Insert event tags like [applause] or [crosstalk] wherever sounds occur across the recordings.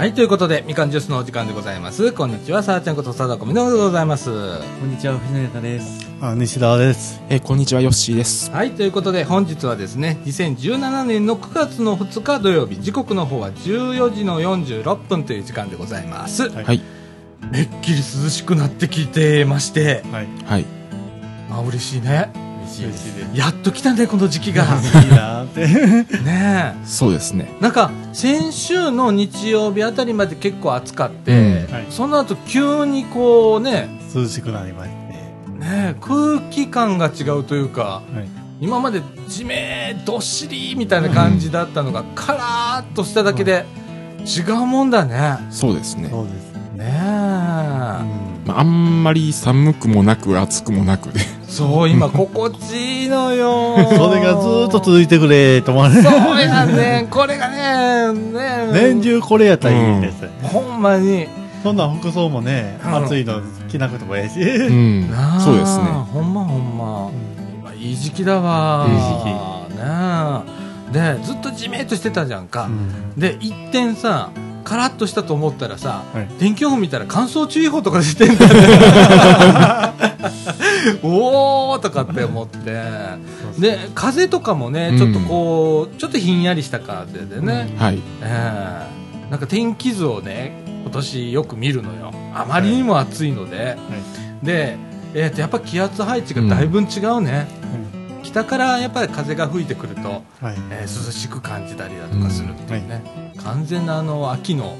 はい、ということで、みかんジュースのお時間でございます。こんにちは、さあちゃんことさだこみのるでございます。こんにちは、藤永です。あ西田です。えーこんにちは、ヨッシーです。はい、ということで、本日はですね、2017年の9月の2日土曜日、時刻の方は14時の46分という時間でございます。はいはい。めっきり涼しくなってきてまして、はい。はい。まあ嬉しいね。やっと来たね、この時期が。いいなーって。[laughs] ねそうですね。え。なんか、先週の日曜日あたりまで結構暑かって、うんはいその後急にこうね、涼しくなりまして。ねえ空気感が違うというか、はい。今までじめーどっしりみたいな感じだったのが、カラーっとしただけで違うもんだね。そうですね。そうです。ねえ、うん。まあ、あんまり寒くもなく、暑くもなくで。そう、今心地いいのよ。[laughs] それがずーっと続いてくれと思われそうやね。これがね、ね年中これやったらいいです。ほんまに。そんな服装もね、うん暑いの着なくてもええし。うん。そうですね。ほんまほんま。今いい時期だわ。いい時期。ねえ。で、ずっとじめっとしてたじゃんか。うんで、一点さ、カラッとしたと思ったらさ、はい天気予報見たら乾燥注意報とか出てんだね。[laughs] おーとかって思って。で、風とかもね、ちょっとこう、ちょっとひんやりした風でね、はい。ええなんか天気図をね、今年よく見るのよ。あまりにも暑いので。で、えーと、やっぱ気圧配置がだいぶ違うね。北からやっぱり風が吹いてくると、はい。えー涼しく感じたりだとかするっていうね、完全なあの秋の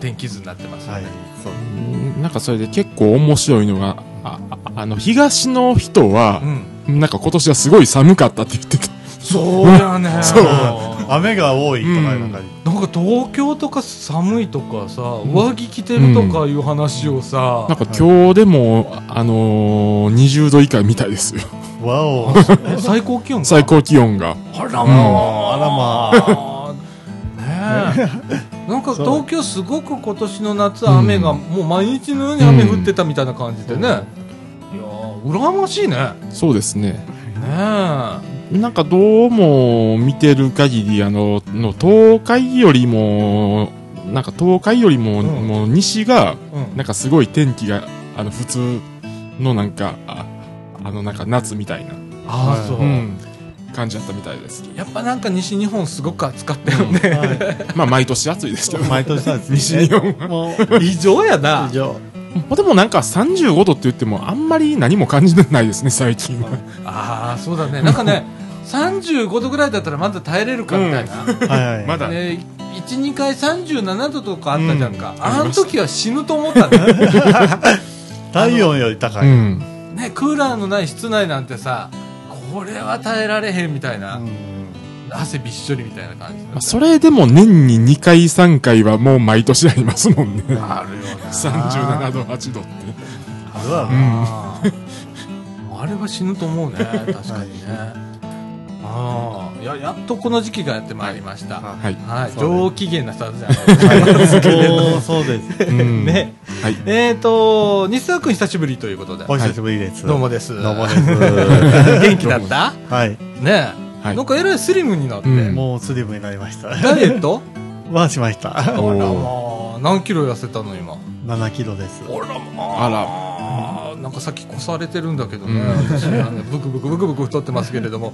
天気図になってますよはい。ね、。そう。うん。なんかそれで結構面白いのが、あ、ああの、東の人はう、ん、なんか今年はすごい寒かったって言ってた。そうやね。[laughs] そう。雨が多いとかうんなん。かなんか東京とか寒いとかさ、上着着てるとかいう話をさ、なんか今日でも、あのー、20度以下みたいですよ。わお。え最高気温か最高気温が。あらまあ、あらまあ。ねえ。[laughs] なんか東京すごく今年の夏雨が、もう毎日のように雨降ってたみたいな感じでね、いやー羨ましいね。ねそうですね。え。なんかどうも見てる限り、あの、の東海よりも、なんか東海よりも、うん。もう西が、うん。なんかすごい天気が、あの、普通のなんか、ああの、なんか夏みたいな、ああそう、うん、感じだったみたいです。やっぱなんか西日本すごく暑かったよね、はい。[laughs] まあ、毎年暑いですけど。ま毎年なんですね。西日本はも異常やなう、以上。あでもなんか35度って言っても、あんまり何も感じてないですね、最近は。ああそうだねなんかね35度ぐらいだったらまだ耐えれるかみたいな、はいはい。まだね、12回37度とかあったじゃんか、うんあの時は死ぬと思ったね [laughs] 体温より高い。うん。ねクーラーのない室内なんてさこれは耐えられへんみたいな、うん。汗びっしょりみたいな感じまあそれでも年に2回3回はもう毎年ありますもんね。あるよな。37度、8度って。あるわうあーあれは死ぬと思うね。確かにね、[laughs] ああややっとこの時期がやってまいりました。ははい。い、そうです。上機嫌なスタートじゃないですか。そうそうです。うん。ね。はい。えっ、と西澤君久しぶりということで。お久しぶりです。どうもです。どうもです。元気だった？はい。ね。え、はい。なんかえらいスリムになって、うん。もうスリムになりました。ダイエット？[laughs] はしました。あら何キロ痩せたの今？7キロです。あら。まあら。なんかさっき越されてるんだけどね、うん。私はねブクブクブクブク太ってますけれども。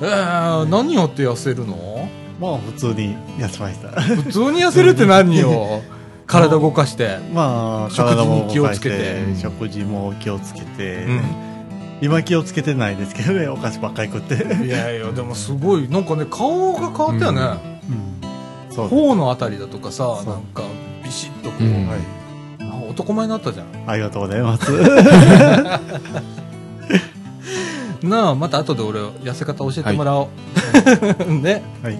えー、何やって痩せるの？まあ普通に痩せました。普通に痩せるって何よ [laughs] 体動かして。まあ食事に気をつけて。食事も気をつけて、うん。今気をつけてないですけどね、お菓子ばっかり食って。いやいやでもすごい。なんかね顔が変わったよね、うん。そう。頬のあたりだとかさなんかビシッとこう、うん。はい。あ男前になったじゃん。ありがとうございます。[laughs] なあまた後で俺痩せ方教えてもらおう、[laughs] ね、はい。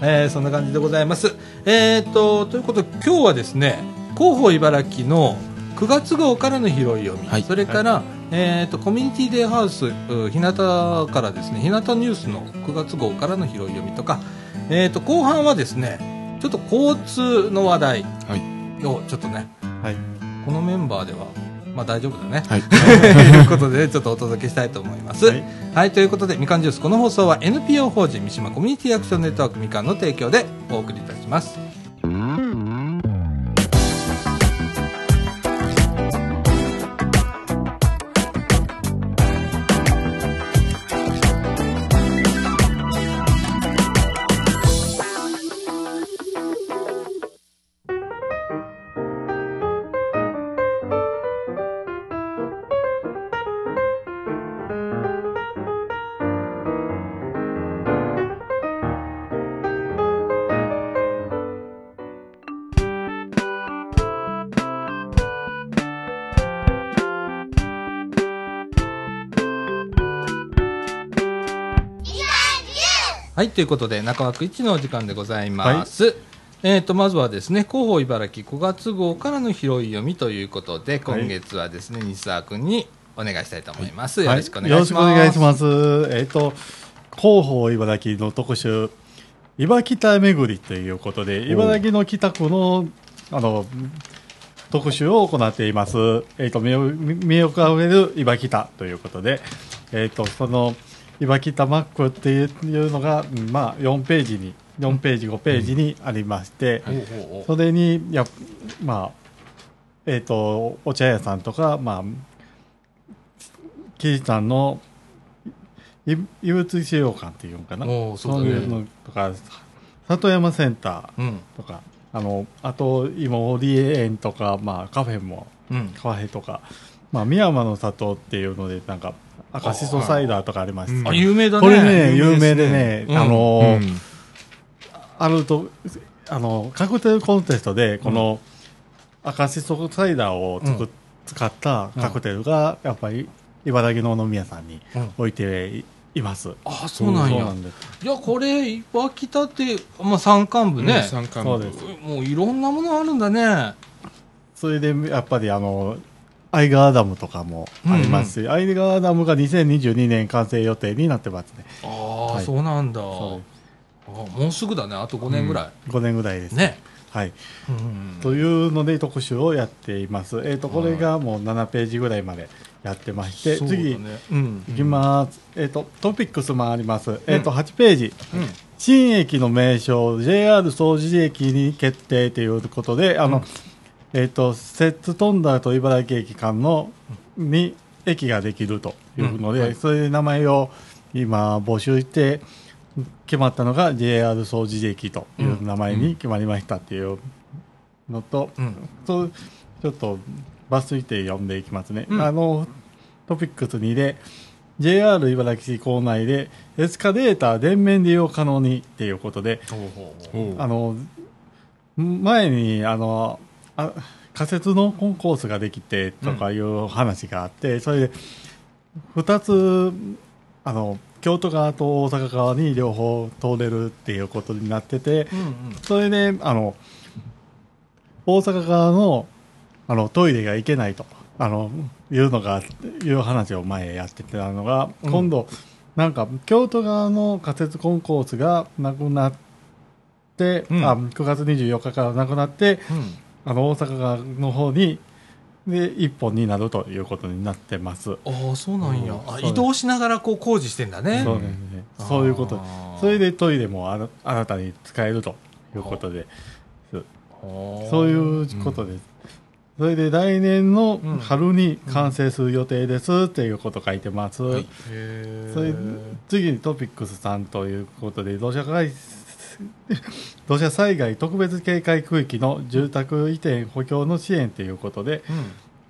えーそんな感じでございます。えー、とということで今日はですね広報茨城の9月号からの拾い読み、はい。それから、えー、とコミュニティデイハウスう日向からですね日向ニュースの9月号からの拾い読みとか、えー、と後半はですねちょっと交通の話題はい。をちょっとねはい。このメンバーではまあ大丈夫だねはい。[laughs] ということで、ちょっとお届けしたいと思います。ははいい、ということで、みかんジュース、この放送は NPO 法人三島コミュニティアクションネットワークみかんの提供でお送りいたします。ということで、中枠一のお時間でございます。えっ、と、まずはですね、広報茨城5月号からの拾い読みということで、今月はですね、西澤君にお願いしたいと思います。よろしくお願いします。はいよろしくお願いします。えっ、と、広報茨城の特集、茨北巡りということで、茨城の北区の、あの、特集を行っています。えっ、と、魅力魅力あふれる茨北ということで、えっ、と、その、茨北マップっていうのが、うんまあ、4ページに、4ページ、5ページにありまして、ほうほうほうそれに、やまあ、えっ、と、お茶屋さんとか、まあ、キリさんの、い異物資料館っていうのかな。そうだねいうのとか、里山センタうん。ーとか、あの、あと、今、オリエ園とか、まあ、カフェも、うん。カフェとか、まあ、宮山の里っていうので、なんか、赤しそサイダーとかありまして、あ、有名だね。これね、有名でね、うんあのーうんあると、あの、カクテルコンテストで、この、赤しそサイダーを作っうん使ったカクテルが、やっぱり、茨城の飲み屋さんにうん置いています。あ、そうなんや。です。いや、これ、岩北って、まあ、山間部ね。三冠そうですもういろんなものあるんだね。それで、やっぱり、あの、アイガーダムとかもありますし、アイガーダムが2022年完成予定になってますね。ああ、はいそうなんだ。もうすぐだね。あと5年ぐらい。5年ぐらいです。ね。はい。うんというので特集をやっています。えっ、と、これがもう7ページぐらいまでやってまして、そうだね次、うん。いきます。えっ、と、トピックスもあります。えっ、と、8ページ。うん。新駅の名称、JR 総除駅に決定ということで、あの、うんえっ、と、摂津富田と茨城駅間の、に駅ができるというので、うんはい。それで名前を今募集して、決まったのが JR 総除駅という名前に決まりましたっていうのと、うん。とちょっと抜粋して読んでいきますね、うん。あのトピックス2で JR 茨城市構内でエスカレーター全面利用可能にっていうことであの前にあのあ仮設のコンコースができてとかいう話があって、それで2つあの京都側と大阪側に両方通れるっていうことになってて、うんうん。それで、あの、大阪側の、あの、トイレが行けないと、あの、いうのが、いう話を前やってたのが、うん今度、なんか、京都側の仮設コンコースがなくなって、うんあ、9月24日からなくなって、うん。あの、大阪側の方に、で、一本になるということになってます。ああ、そうなんや。あ移動しながらこう工事してんだね。そうですね。そういうことそれでトイレもあら新たに使えるということで、そういうことです。それで来年の春に完成する予定ですっていうこと書いてます。はいそれ次にトピックス3ということで土砂災 [laughs] 土砂災害特別警戒区域の住宅移転補強の支援ということで、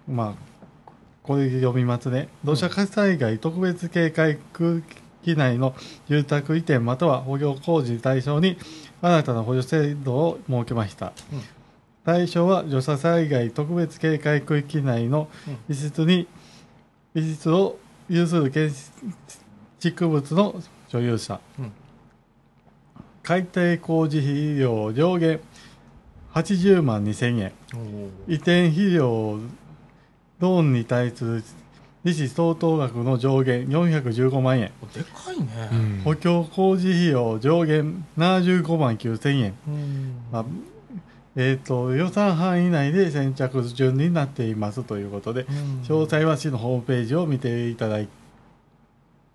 うん。まあ、これ読みますね。土砂災害特別警戒区域内の住宅移転または補強工事対象に新たな補助制度を設けました。うん対象は土砂災害特別警戒区域内のうん遺失に、遺失を有する建築物の所有者。うん解体工事費用上限80万2000円。移転費用ローンに対する利子相当額の上限415万円。でかいね。うん。補強工事費用上限75万9000円、うん。まあえー、と予算範囲内で先着順になっていますということでうん。詳細は市のホームページを見ていただい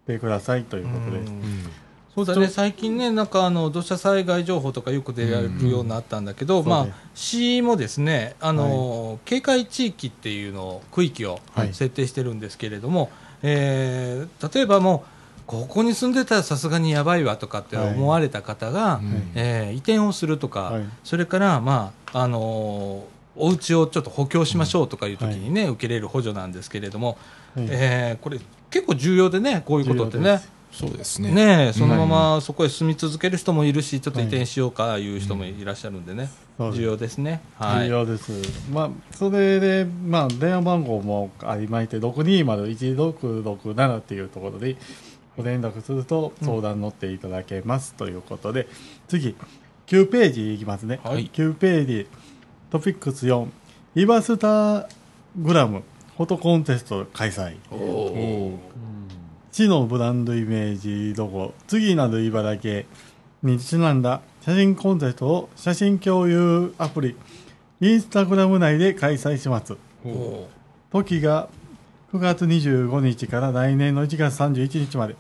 てくださいということでうん。す。そうだね、最近ね、なんかあの土砂災害情報とかよく出られるようになったんだけど、まあうんそうね、市もですね、あの警戒地域っていうのを、区域をはい設定してるんですけれども、えー例えばもう、ここに住んでたらさすがにやばいわとかって思われた方が、うん。えー移転をするとか、はい。それから、まああのお家をちょっと補強しましょうとかいう時にね、受けれる補助なんですけれども、はい。えーこれ、結構重要でね、こういうことってね。そうですね。ねえそのままそこへ住み続ける人もいるし、ちょっと移転しようかいう人もいらっしゃるんでね、そうです重要です。ね。はい。重要です。まあ、それで、まあ、電話番号もありまして、620-1667っていうところで、ご連絡すると相談乗っていただけます、ということで次9ページいきますね、はい。9ページ。トピックス4イバスタグラムフォトコンテスト開催市のブランドイメージロゴ次なる茨城にちなんだ写真コンテストを写真共有アプリインスタグラム内で開催します。お時が9月25日から来年の1月31日まで。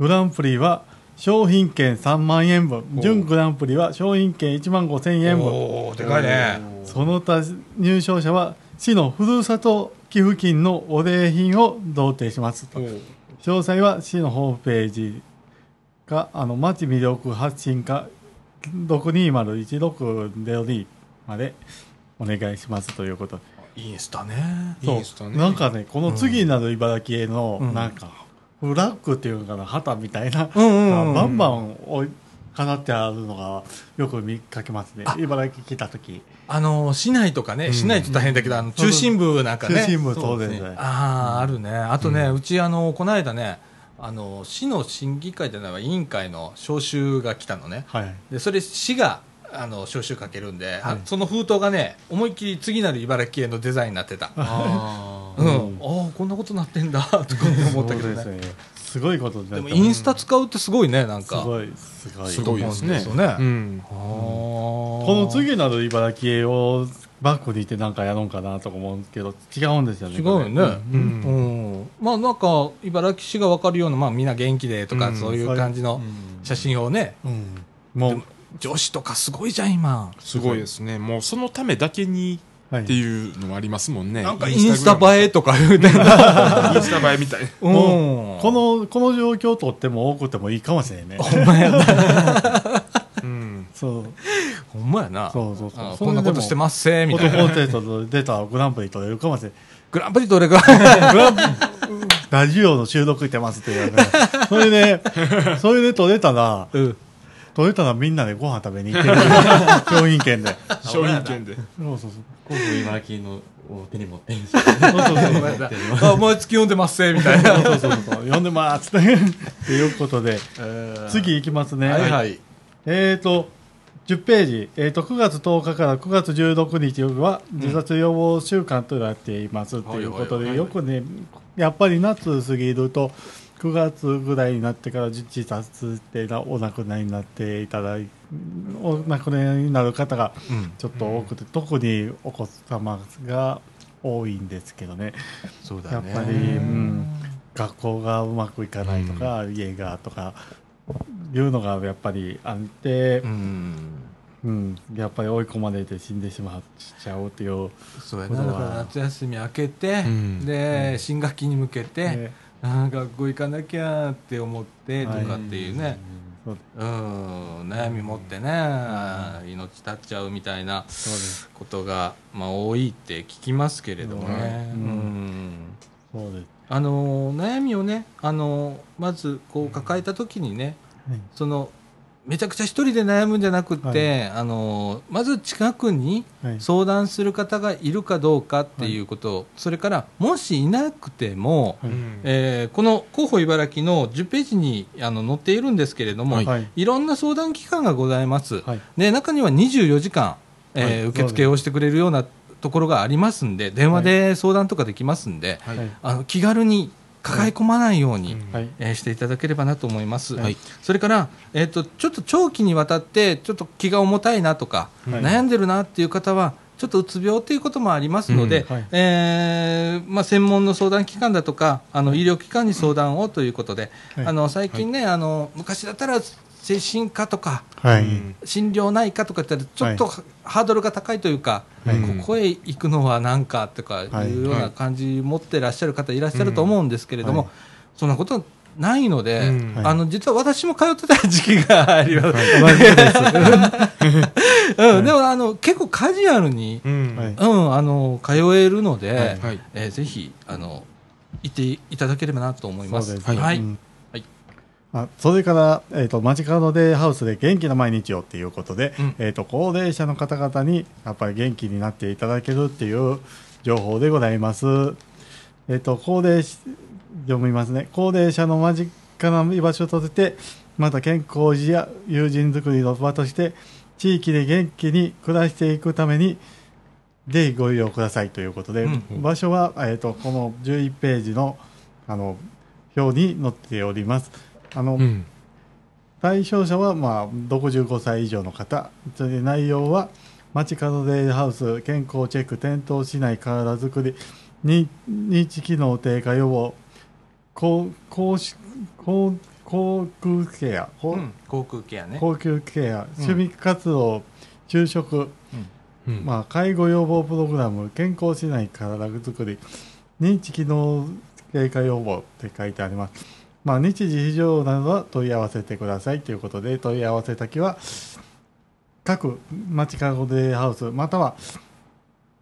グランプリは商品券3万円分。準グランプリは商品券1万5000円分。でかいね。その他入賞者は市のふるさと寄付金のお礼品を贈呈しますと詳細は市のホームページかあの町魅力発信課6201602までお願いしますということ。でインスタね。インスタね。なんかねこの次なる茨城への、うん。なんかフラッグっていうのかな旗みたいな、うんうんうんバンバン置い飾ってあるのがよく見かけますね。あ茨城来た時あの市内とかね、ん。市内って大変だけどあの中心部なんかね。中心部当然ねああ、あるね。あとね、うち、あの、この間ね、あの、市の審議会じゃないわ、委員会の招集が来たのね。はい。で、それ、市が、あの、招集かけるんで、はい。その封筒がね、思いっきり次なる茨城系のデザインになってた。あうん。あ、こんなことなってんだ、とか思ったけどね。すごいことでも、インスタ使うってすごいね、なんか。すごいすごい。すごいですね。この次なる茨城へをバックにいてなんかやろうかなとか思うんですけど違うんですよね違うよね。ううん。ん。まあ、なんか、茨城市が分かるような、まあ、みんな元気でとか、うんそういう感じの写真をね、うん。もう女子とかすごいじゃん、今。すごいですね。もうそのためだけにはいっていうのもありますもんね。なんかインスタ映えとか言うて。[laughs] インスタ映えみたいうん。もうこのこの状況とっても多くてもいいかもしれんね。ほんまやな。うん。そう。ほんまやな。そうそうそう。あこんなことしてますせ、みフたいな。ォトコンテストで出たらグランプリ取れるかもしれん。グランプリどれぐらいグランラジオの収録してますって言われてそれでそれで取れたらうん。取れたらみんなでご飯食べに行ってる。[laughs] 商品券で。商品券で。そうそうそう今度茨城のを手に持ってんですそうそうそうほんまやなあ、毎月読んでますせ、みたいな。そうそうそう呼んでますってということで次いきますねはいはい。えーと10ページ、えー、と9月10日から9月16日は自殺予防週間となっていますということでよくねやっぱり夏過ぎると9月ぐらいになってから自殺ってなお亡くなりになっていただいお亡くなりになる方がうん。ちょっと多くて、特にお子様が多いんですけどね。そうだね。やっぱり、うん、学校がうまくいかないとか、家がとかいうのがやっぱりあってう、ん。うん、やっぱり追い込まれて死んでしまっちゃうっていう、そうやな。だから夏休み明けてうん、で、新学期に向けて、ねあー学校行かなきゃって思ってとかっていうね。そううん、悩み持ってね、命絶っちゃうみたいなことが、まあ、多いって聞きますけれどもね、ううん。んそうです。あの悩みをねあのまずこう抱えた時にねはい。そのめちゃくちゃ一人で悩むんじゃなくって、はあのまず近くにはい。相談する方がいるかどうかっていうこと、それからもしいなくても、はい。えーこの広報茨城の10ページにあの載っているんですけれども、はい。はい。いろんな相談機関がございます。はい。で中には24時間、えーはい。受付をしてくれるようなところがありますんで、電話で相談とかできますんで、はいはい。あの気軽に抱え込まないように、うん。はい。えーしていただければなと思います。はい。それから、えー、とちょっと長期にわたってちょっと気が重たいなとか、はい。悩んでるなっていう方はちょっとうつ病ということもありますので、うん。はい。えーまあ、専門の相談機関だとかあの医療機関に相談をということで、はい。あの最近ね、あの昔だったら精神科とかはい、うん心療内科とかってちょっと、ハードルが高いというか、はい。ここへ行くのは何かとかはい。い。うような感じ持ってらっしゃる方いらっしゃると思うんですけれども、はい。そんなことないので、あの実は私も通ってた時期があります、同じですうん、でもあの結構カジュアルに、うん。はい。うん、あの通えるので、はい。はい。えーぜひあの行っていただければなと思います。そうですはい、うんはいあそれから、えー、と街角デイハウスで元気な毎日をっていうことで、うんえー、と高齢者の方々にやっぱり元気になっていただけるっていう情報でございます。えー、と高齢し読みますね高齢者の間かな居場所としてまた健康維持や友人づくりの場として地域で元気に暮らしていくためにぜひご利用くださいということで、うん場所は、えー、とこの11ページのあの表に載っております。あのうん。対象者は、まあ、65歳以上の方、それで内容は、街角デイハウス、健康チェック、転倒しない体づくり、に認知機能低下予防、高高し高航空ケア、高うん。航空ケアね。高級ケア、趣味活動、昼食、うん。まあ、介護予防プログラム、健康しない体づくり、認知機能低下予防って書いてあります。まあ、日時非常などは問い合わせてくださいということで、問い合わせ先は、各町角デイハウス、または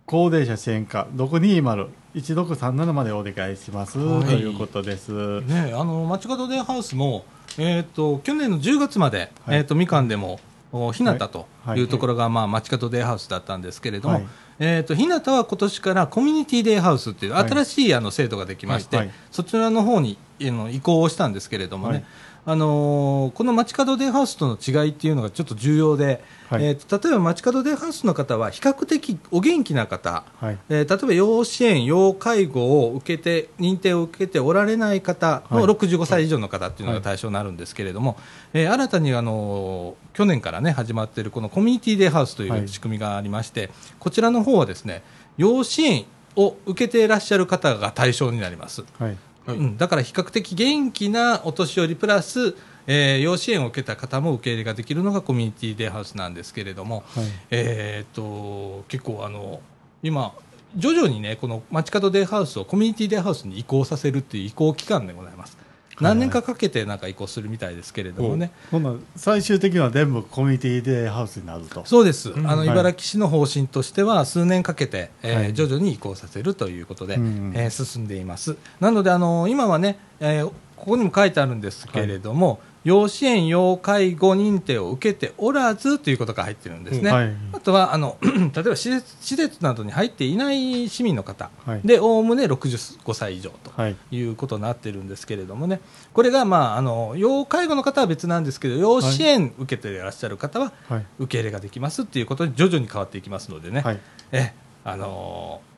高齢者支援課、620-1637までお願いします、はい。ということです。ね、あの街角デイハウスも、えー、と去年の10月まで、はい。えー、とみかんでもおひなたとはい。い。うところが、まあ、街角デイハウスだったんですけれども、はいえー、とひなたは今年からコミュニティデイハウスっていうはい。新しいあの制度ができまして、はいはい。そちらの方にあの移行をしたんですけれどもね、はい。あのーこの街角デイハウスとの違いっていうのがちょっと重要で、はい。えーと例えば街角デイハウスの方は比較的お元気な方、はい。えー例えば要支援、要介護を受けて、認定を受けておられない方のはい。65歳以上の方っていうのが対象になるんですけれども、えー新たにあのー去年からね、始まっているこのコミュニティデイハウスといはい。う仕組みがありまして、こちらの方はですね、要支援を受けていらっしゃる方が対象になります。はい。うん、だから比較的元気なお年寄りプラス、えー養子縁を受けた方も受け入れができるのがコミュニティデイハウスなんですけれども、はい。えー、と結構あの今徐々にねこの街角デイハウスをコミュニティデイハウスに移行させるっていう移行期間でございます何年かかけてなんか移行するみたいですけれどもね、ほんなら最終的には全部コミュニティデイハウスになると。そうです、あのはい。茨城市の方針としては数年かけて、えーはい。徐々に移行させるということで、うんえー進んでいます。なのであの今はね、えーここにも書いてあるんですけれども、要支援要介護認定を受けておらずということが入ってるんですね、はい。あとはあの [clears throat] 例えば施設施設などに入っていない市民の方。はい。でおおむね65歳以上とはい。いうことになってるんですけれどもね、これが、まあ、あの要介護の方は別なんですけど、要支援受けていらっしゃる方ははい。受け入れができますっていうことで、徐々に変わっていきますのでね、はい。えあのー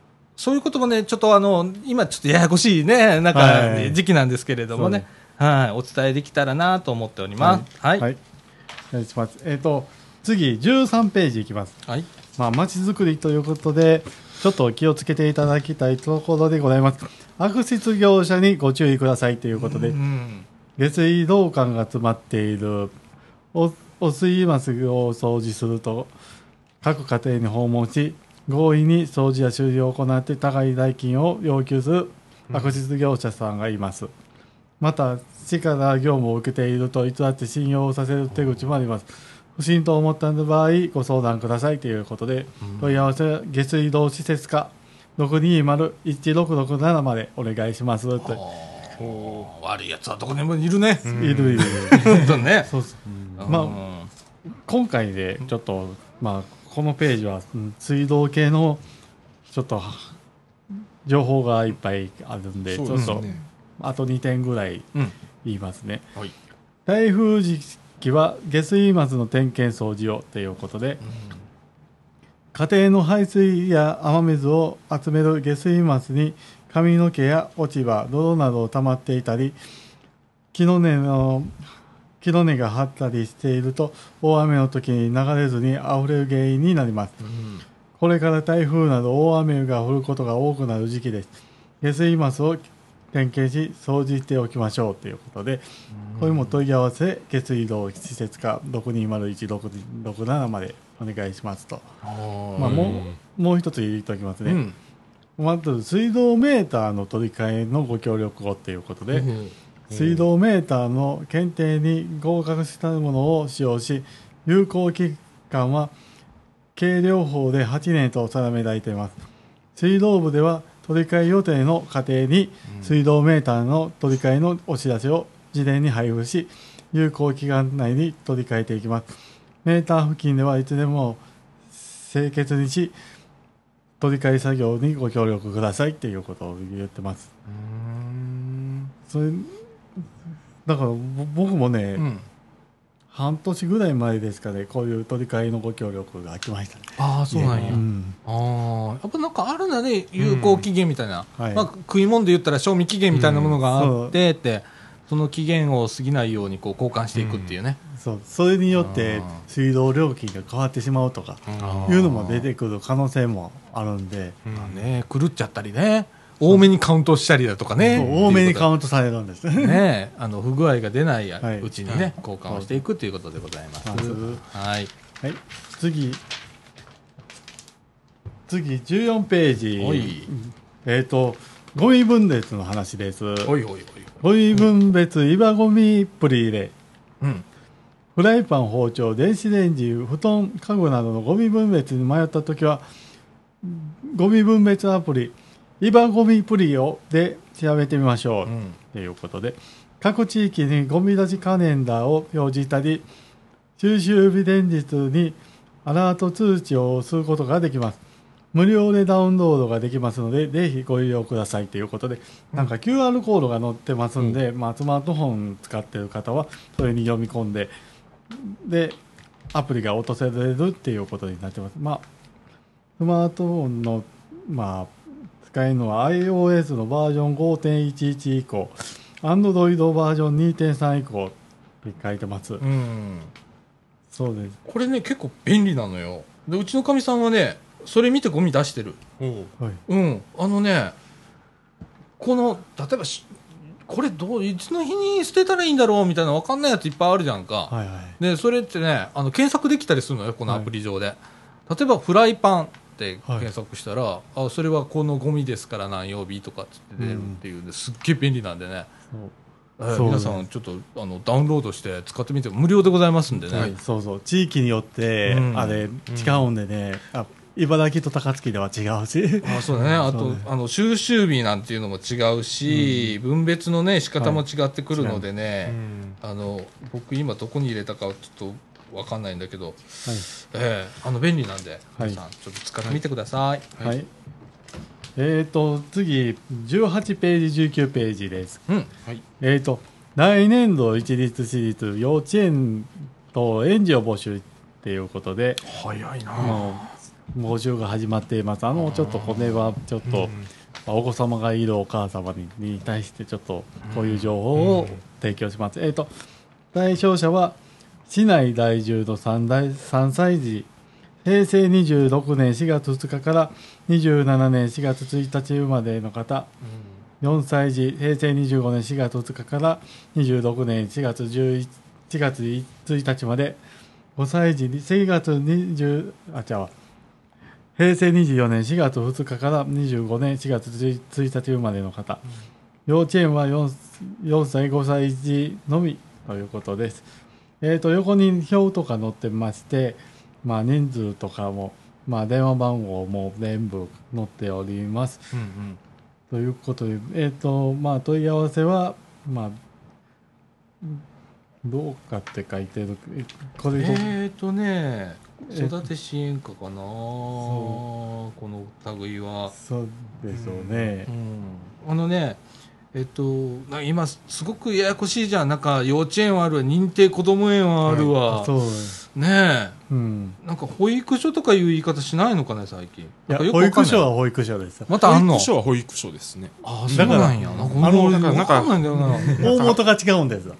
そういうこともね、ちょっとあの今、ちょっとややこしいね、なんかはい。時期なんですけれどもね、はい、お伝えできたらなと思っております。はい、はい。お願いします。えっ、と、次、13ページいきます。はい、まあ、街づくりということで、ちょっと気をつけていただきたいところでございます。悪質業者にご注意くださいということでう、ん下水道管が詰まっている、お汚水マスを掃除すると、各家庭に訪問し、強引に掃除や修理を行って高い代金を要求する悪質業者さんがいます。また、市から業務を受けていると偽って信用をさせる手口もあります。不審と思った場合、ご相談くださいということで、問い合わせは下水道施設課620-1667までお願いしますと。お悪いやつはどこにもいるね、いるいる。[laughs] 本当にね。そうまあ今回でちょっと、まあ、このページはうん水道系のちょっと情報がいっぱいあるんで、ちょっとあと2点ぐらいうん言いますね。はい台風時期は下水末の点検掃除をということで、家庭の排水や雨水を集める下水末に髪の毛や落ち葉、泥などを溜まっていたり、木の根の木の根が張ったりしていると大雨の時に流れずに溢れる原因になります。これから台風など大雨が降ることが多くなる時期です。下水末を点検し掃除しておきましょうということで、これも問い合わせ下水道施設課6201667までお願いしますと。まあ、もうもう一つ言っておきますね。うん。まず水道メーターの取り替えのご協力をということで、水道メーターの検定に合格したものを使用し有効期間は計量法で8年と定められています。水道部では取り替え予定の家庭に水道メーターの取り替えのお知らせを事前に配布し有効期間内に取り替えていきます。メーター付近ではいつでも清潔にし取り替え作業にご協力くださいっていうことを言ってます。それだからぼ僕もね、うん半年ぐらい前ですかねこういう取り替えのご協力が来ましたね、ああそうなんや、うん。ああやっぱなんかあるんだね有効期限みたいな、はい。まあ、食い物で言ったら賞味期限みたいなものがあってって、その期限を過ぎないようにこう交換していくっていうね、そう。それによって水道料金が変わってしまうとかうんいうのも出てくる可能性もあるんで、ね狂っちゃったりね多めにカウントしたりだとかね。多めにカウントされるんです。ね。ね。あの不具合が出ないうはい。ちにね、交換をしていくということでございます、はいはい。はい、次。次14ページ。えっ、とゴミ分別の話です。おいおいおい。ゴミ分別岩ゴミプリ入れ。うん。フライパン包丁電子レンジ布団家具などのゴミ分別に迷った時はゴミ分別アプリイバゴミプリをで調べてみましょう、うん。ということで各地域にゴミ出しカレンダーを表示したり収集日連日にアラート通知をすることができます。無料でダウンロードができますのでぜひご利用くださいということでなんか QR コードが載ってますんで、まあ、スマートフォン使ってる方はそれに読み込んででアプリが落とせれるっていうことになってます。まあスマートフォンのまあ使えるのは iOS のバージョン5.11以降 Android バージョン2.3以降って書いてます、うんそうです。これね結構便利なのよ。でうちのかみさんはねそれ見てゴミ出してる。はい。うん。あのねこの例えばしこれどういつの日に捨てたらいいんだろうみたいな分かんないやついっぱいあるじゃんか、はいはい。でそれってねあの検索できたりするのよこのアプリ上で、例えばフライパンって検索したら、あそれはこのゴミですから何曜日とかっつって出るっていうんですっげえ便利なんでね、えー皆さんちょっとあのダウンロードして使ってみて無料でございますんでね、はい、そうそう。地域によって、うん。あれ違うんでね、あ茨城と高槻では違うし。あそうだね、あとね。あの収集日なんていうのも違うし、分別のね仕方も違ってくるのでね、あの僕今どこに入れたかはちょっとわかんないんだけど、はい。ええあの便利なんで、はい。皆さんちょっと使ってみてください。はい、えっ、と次18ページ19ページです。うん、えっ、と来年度一律私立幼稚園と園児を募集っていうことで早いな。募集が始まっています。あのちょっとこれはちょっと、まあお子様がいるお母様にに対してちょっとこういう情報を提供します、えっ、と対象者は市内在住の 3, 代3歳児平成26年4月2日から27年4月1日生まれの方。4歳児平成25年4月2日から26年4月11 4月1日まで。5歳児に4月20あ違うわ。平成24年4月2日から25年4月1日生まれの方、幼稚園は 4, 4歳5歳児のみということですえー、と横に表とか載ってまして、まあ、人数とかも、まあ、電話番号も全部載っております。うんうん。ということで、えーとまあ、問い合わせは、まあ、どうかって書いてるえこれど、えっ、ー、とね、え育て支援課かな、この類は。そうですよね。う、ん、あのね、えっと、な今、すごくややこしいじゃん、なんか幼稚園はあるわ、認定こども園はあるわ、そう。ねうん。え、なんか保育所とかいう言い方しないのかね、最近。いやなんかよく保わかんない。育所は保育所です。またあんの？保育所は保育所ですね。ああ、そうなんや。なんかあのなんかわかんないんだよな。大元が違うんですよ。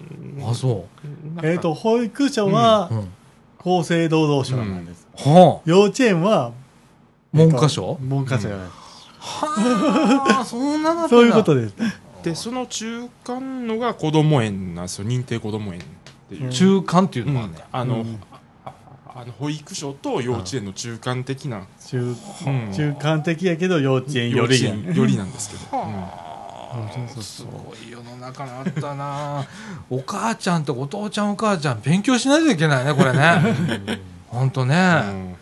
あ、そえー、と保育所はう。うん。厚生労働省なんです、はあ、幼稚園は文科省？文科省じゃない、はあ、そんなの。[laughs] そういうことですで、その中間のが子供園なんですよ。認定子供園っていう。中間っていううんのがね。あの、うん。ああの保育所と幼稚園の中間的な、中うん。中間的やけど幼稚園よりよりなんですけど。すごい世の中にあったな。[laughs] お母ちゃんとお父ちゃんお母ちゃん勉強しないといけないねこれね。本当うんね、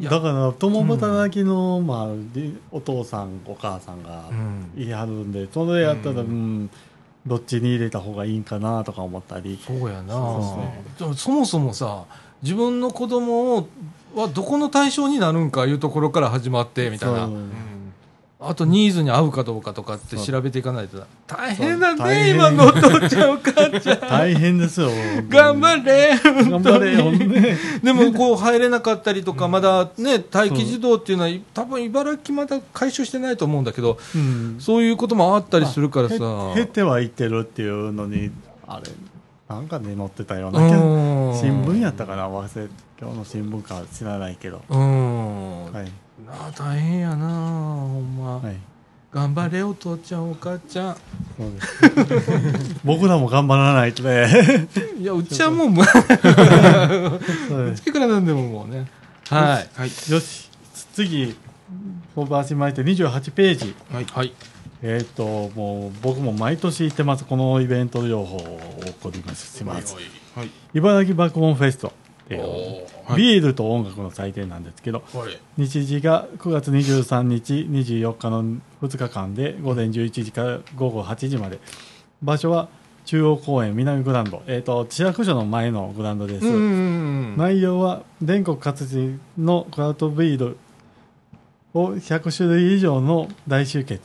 だから共働きの、まあ、りお父さんお母さんがうん。いはるんでそれやったら、ううんどっちに入れた方がいいんかなとか思ったり。そうやな。そうでもそもそもさ自分の子供をはどこの対象になるんかいうところから始まってみたいなああとニーズに合うかどうかとかって調べていかないと大変だね変今のお父ちゃんお母ちゃん大変ですよ。頑張れ頑張れよ、ね。でもこう入れなかったりとかまだね待機児童っていうのは多分茨城まだ解消してないと思うんだけどうん。そういうこともあったりするからさへ減ってはいってるっていうのに、あれ、なんかね、載ってたよううな新聞やったかな忘れ、今日の新聞か知らないけど。うん、はい。なあ大変やなほんま、はい。頑張れお父ちゃんお母ちゃんそうです [laughs] 僕らも頑張らないとね。いやうちはもうむそういく [laughs] らなんでももうねはいはい。よし、次、飛ばしまいて28ページ。はい。はいえっ、と、もう僕も毎年行ってます、このイベント情報を送りますします。はい。茨城爆音フェストっていう、おはい。ビールと音楽の祭典なんですけど、ーはい。日時が9月23日、24日の2日間で午前11時から午後8時まで。場所は中央公園南グランド。えっ、と、市役所の前のグランドです。内容は全国各地のクラフトビールを100種類以上の大集結。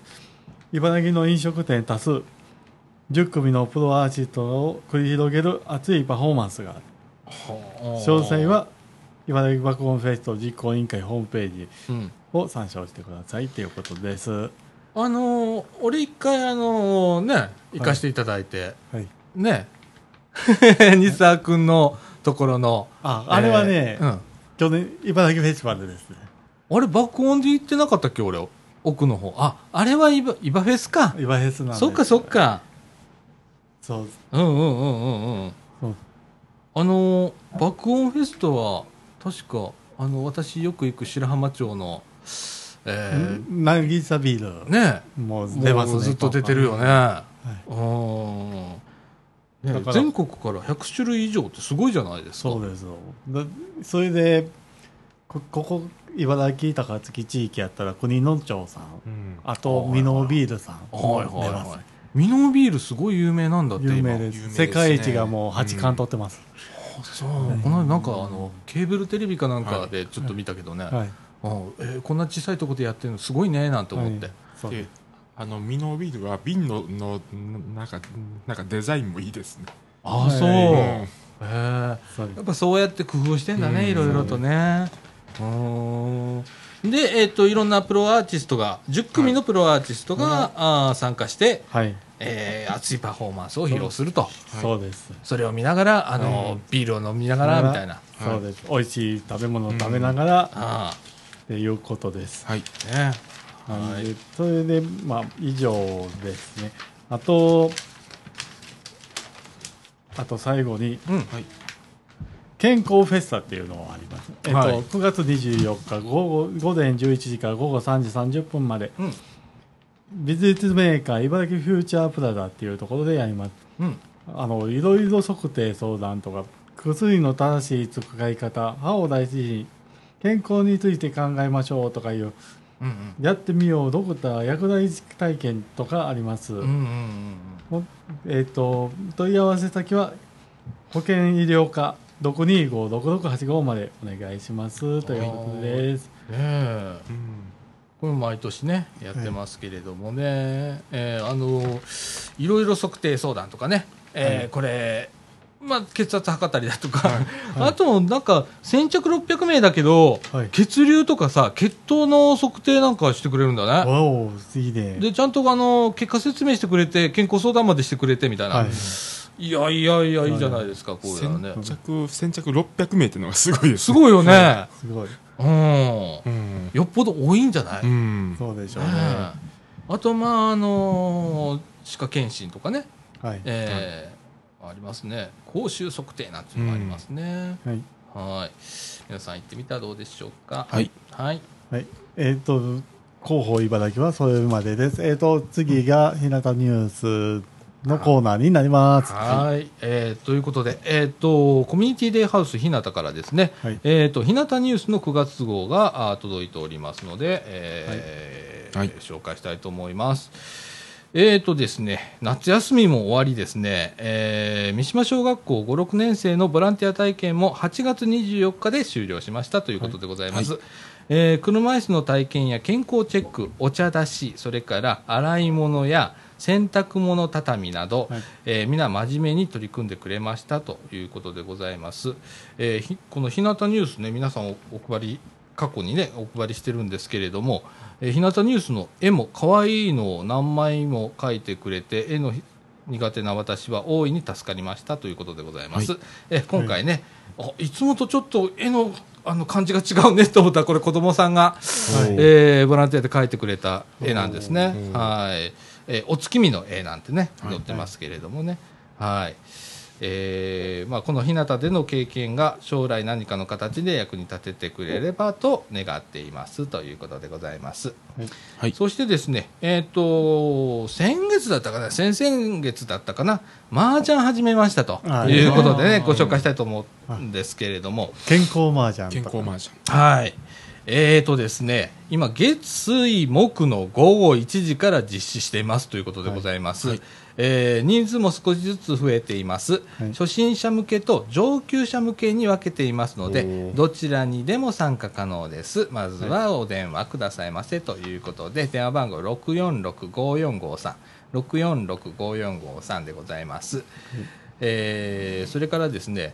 茨城の飲食店多数。10組のプロアーティストを繰り広げる熱いパフォーマンスがある。詳細は茨城爆音フェスト実行委員会ホームページうん。を参照してくださいということです。あのー俺一回あのね行かせていただいて、はい。ね。[laughs] 西沢君のところの。ああれはね、えーうん。去年茨城フェスティバルですね。あれ爆音で行ってなかったっけ俺？奥の方。ああれはイバイバフェスか。茨城フェスなんでそっかそっか。そう。うんうんうんうんうん。あのー爆音フェストは確かあの私よく行く白浜町のえー渚ビール。ねもう出ますねずっと出てるよね、はい。うん。ねだから。全国から100種類以上ってすごいじゃないですか。そうですよ。だそれでこここ茨城高槻地域やったら国野町さん。うん。あとミノービールさん。はいはい出ますはいミノービールすごい有名なんだって今。有名です。有名ですね。世界一がもう8冠取ってます、あそうこの間なんかあのケーブルテレビかなんかでちょっと見たけどね、はい。あえーこんな小さいところでやってるのすごいねなんて思って、で、あの、ミノービールは瓶の、の、なんか、なんかデザインもいいですね。ああそう、はいへえそう。やっぱそうやって工夫してんだね、うん。いろいろとね。うーん。で、えっ、と、いろんなプロアーティストが、10組のプロアーティストが、あー参加して、はい、えー熱いパフォーマンスを披露すると。そうですそれを見ながら、あの、うんビールを飲みながら、みたいな。そうです美味しい食べ物を食べながら、あっていうことです、はい。あ、ね。はいそれでまあ以上ですねあとあと最後にうん。はい。健康フェスタっていうのがあります、えっとはい9月24日午後午前11時から午後3時30分までうん。美術メーカー茨城フューチャープラザっていうところでやりますうん。あのいろいろ測定相談とか薬の正しい使い方歯を大事に健康について考えましょうとかいううん。やってみようドクター薬剤師体験とかあります、うん。うん。うん。えっ、と問い合わせ先は保険医療課625-6685までお願いしますということですねえ。うん。これ毎年ねやってますけれどもね、えーあのいろいろ測定相談とかね、えーはい。これ、まあ、血圧測ったりだとか、はい。[laughs] あとなんか先着600名だけど、はい。血流とかさ血糖の測定なんかしてくれるんだね。わおいいね。でちゃんとあの結果説明してくれて健康相談までしてくれてみたいな、はい。い、やいやいやいいじゃないですか、こういうのね。先着、先着600名っていうのがすごいですすごいよね、すごいうん、うん。よっぽど多いんじゃない、うん。そうでしょうね、ねえあと、まあ、あの歯科検診とかね、はい、えーありますね。口臭測定なんていうのもありますね。はいはい。皆さん行ってみたらどうでしょうか？はい。はい。はい、えっ、と広報茨城はそれまでですえっ、と次が日向ニュースのコーナーになります。はい。えーということで、えっ、と、コミュニティデイハウス日向からですね、はい。えっ、と、日向ニュースの9月号があ届いておりますので、えーはい。紹介したいと思います。えーとですね、夏休みも終わりですね、えー三島小学校5、6年生のボランティア体験も8月24日で終了しましたということでございます。えー車椅子の体験や健康チェック、お茶出し、それから洗い物や洗濯物畳など、はいえー皆真面目に取り組んでくれましたということでございます。えーひこの日向ニュースね、皆さんおお配り、過去にね、お配りしてるんですけれども、えー日向ニュースの絵も可愛いのを何枚も描いてくれて、絵の苦手な私は大いに助かりましたということでございます。はえー今回ね、あいつもとちょっと絵のあの感じが違うねと思ったら、これ子供さんが、はいえーボランティアで描いてくれた絵なんですね。うんはい。えーお月見の絵なんてね、はい載ってますけれどもね。はい。えーまあ、この日向での経験が将来何かの形で役に立ててくれればと願っていますということでございます。はい。そしてですね、えっ、と、先月だったかな、先々月だったかな、麻雀始めましたとはいいうことでね、ご紹介したいと思うんですけれども、健康麻雀健康麻雀。はい。えーとですね、今、月、水、木の午後1時から実施していますということでございます。はい。えー人数も少しずつ増えています、はい。初心者向けと上級者向けに分けていますので、どちらにでも参加可能です。まずはお電話くださいませということで、電話番号646-5453、646-5453でございます。えーそれからですね、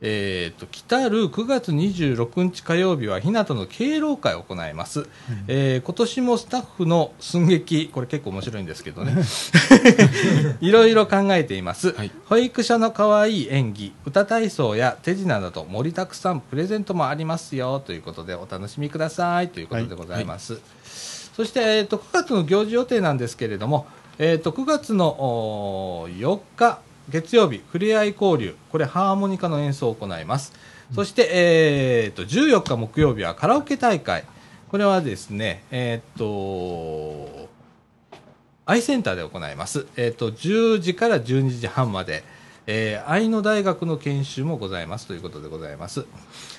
えー、と来たる9月26日火曜日は日向の敬老会を行います、えー今年もスタッフの寸劇これ結構面白いんですけどね。[laughs] いろいろ考えています、はい。保育所の可愛い演技歌体操や手品など盛りだくさんプレゼントもありますよ。ということでお楽しみください。ということでございます、そして、えー、と9月の行事予定なんですけれども、えー、と9月のおー4日月曜日、ふれあい交流、これハーモニカの演奏を行います。そして、えー、と14日木曜日はカラオケ大会。これはですね、えっ、と、アイセンターで行います。えっ、と、10時から12時半まで、えー、愛の大学の研修もございますということでございます。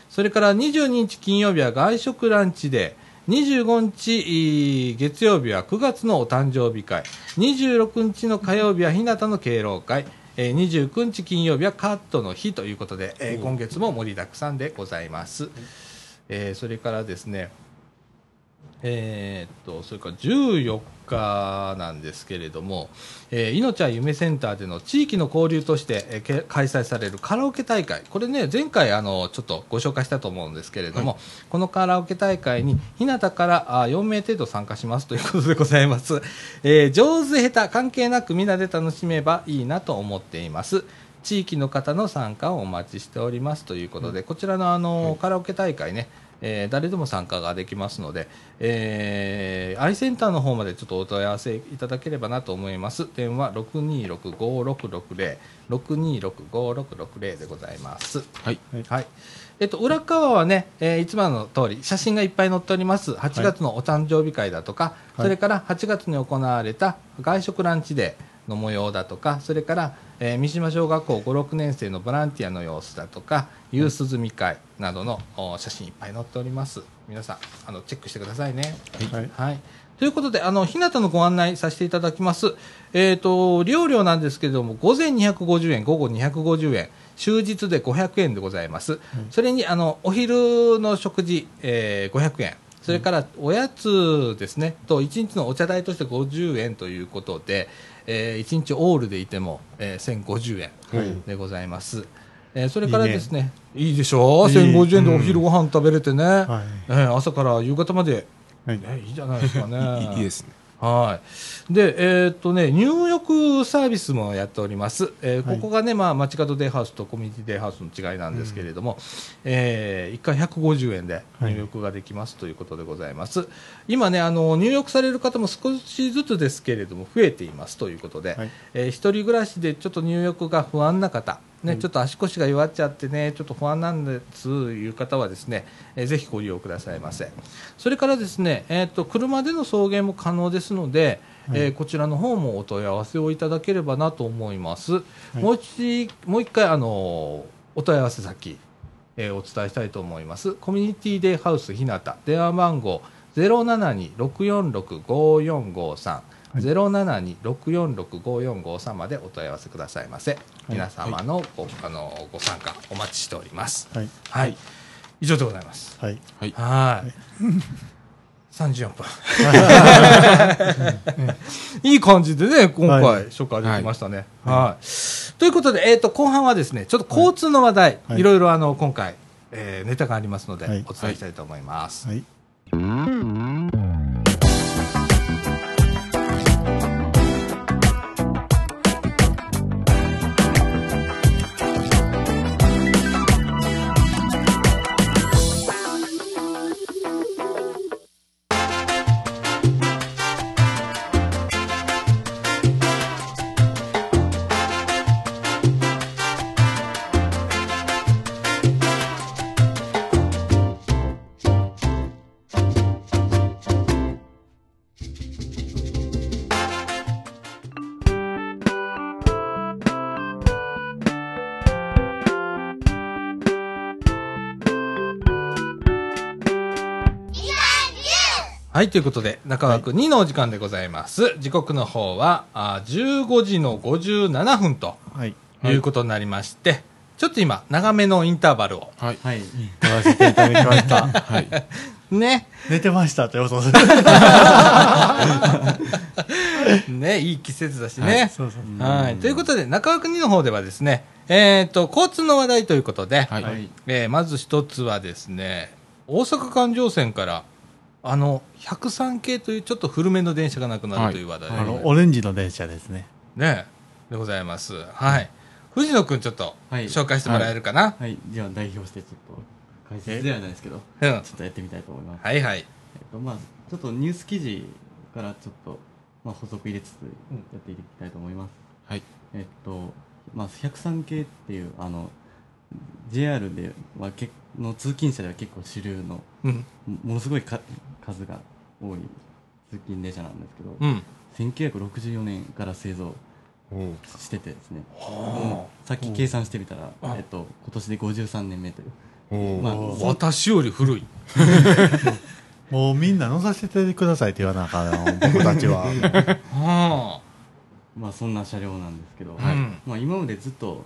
それから22日金曜日は外食ランチで、25日月曜日は9月のお誕生日会、26日の火曜日は日向の敬老会、えー29日金曜日はカットの日ということで、えー今月も盛りだくさんでございます。えーそれからですね、えーっと、それから14日なんですけれども、えー、いのちゃん夢センターでの地域の交流として、えーけ開催されるカラオケ大会、これね、前回あの、ちょっとご紹介したと思うんですけれども、このカラオケ大会に、日向からあ4名程度参加しますという [laughs] ことでございます。えー上手下手関係なくみんなで楽しめばいいなと思っています。地域の方の参加をお待ちしておりますということで、こちらのあの、カラオケ大会ね、えー誰でも参加ができますので、えー、アイセンターの方までちょっとお問い合わせいただければなと思います。電話626-5660、626-5660でございます。はい。はい。えっと、裏側はね、えーいつもの通り、写真がいっぱい載っております。8月のお誕生日会だとか、はいそれから8月に行われた外食ランチデーの模様だとか、それから、えー三島小学校5、6年生のボランティアの様子だとか、夕涼み会などのお写真いっぱい載っております。皆さん、あの、チェックしてくださいね。はいはい。ということで、あの、日向のご案内させていただきます。えっ、と、利用料なんですけれども、午前250円、午後250円、終日で500円でございます。それに、あの、お昼の食事、えー500円。それから、おやつですね、と、1日のお茶代として50円ということで、え1日オールでいても、えー1050円はいでございます。えーそれからですね、いいでしょういい ?1050 円でお昼ご飯食べれてね、はいえー朝から夕方まではいね、いいじゃないですかね。い [laughs] いいいですね。はい。で、えーっとね、入浴サービスもやっております。えーはいここがね、まあ、街角デイハウスとコミュニティデイハウスの違いなんですけれども、え1回150円で入浴ができますということでございます。今ね、あの、入浴される方も少しずつですけれども、増えていますということで、はいえー一人暮らしでちょっと入浴が不安な方、ねはいちょっと足腰が弱っちゃってね、ちょっと不安なんですという方はですね、えーぜひご利用くださいませ。それからですね、えー、と車での送迎も可能ですので、はいえーこちらの方もお問い合わせをいただければなと思います。もう一もう一回あのお問い合わせ先、えーお伝えしたいと思います。コミュニティデイハウス日向電話番号072-646-5453。072-646-5453までお問い合わせくださいませ。皆様のご,、あのご参加お待ちしております。はいはい。以上でございます。はい。はい。はい。34分。[laughs] いい感じでね、今は回、紹介できましたね。はい。ということで、えっ、と、後半はですね、ちょっと交通の話題、はいいろいろあの、今回、えーネタがありますので、はいお伝えしたいと思います。はい。嗯。はい、ということで、中枠2のお時間でございます。時刻の方は、あー15時の57分とはい。いうことになりまして、ちょっと今、長めのインターバルを。はい。はい。取らせていただきました。はい。ね。寝てましたってことで。[laughs] ね、いい季節だしね。そうそう。はい。ということで、中枠2の方ではですね、えっ、と、交通の話題ということで、はい。はい。えーまず一つはですね、大阪環状線から、あの、103系というちょっと古めの電車がなくなるという話題で、あの、オレンジの電車ですね。ね、でございます。はい。藤野くんちょっとはい紹介してもらえるかな、はい。じゃあ代表してちょっと、解説ではないですけど、うん。ちょっとやってみたいと思います。はいはい。えっと、まあちょっとニュース記事からちょっと、まあ補足入れつつ、やっていきたいと思います。はい。えっと、まあ103系っていう、あの、JR ではけの通勤者では結構主流の、うん。もものすごいか数が多い通勤電車なんですけど、うん。1964年から製造しててですね、はさっき計算してみたら、うんえっと、今年で53年目という。まああ私より古い。[laughs] もうみんな乗させてくださいって言わなあかんよ僕たちは。はまあそんな車両なんですけど、あ。うん。まあ今までずっと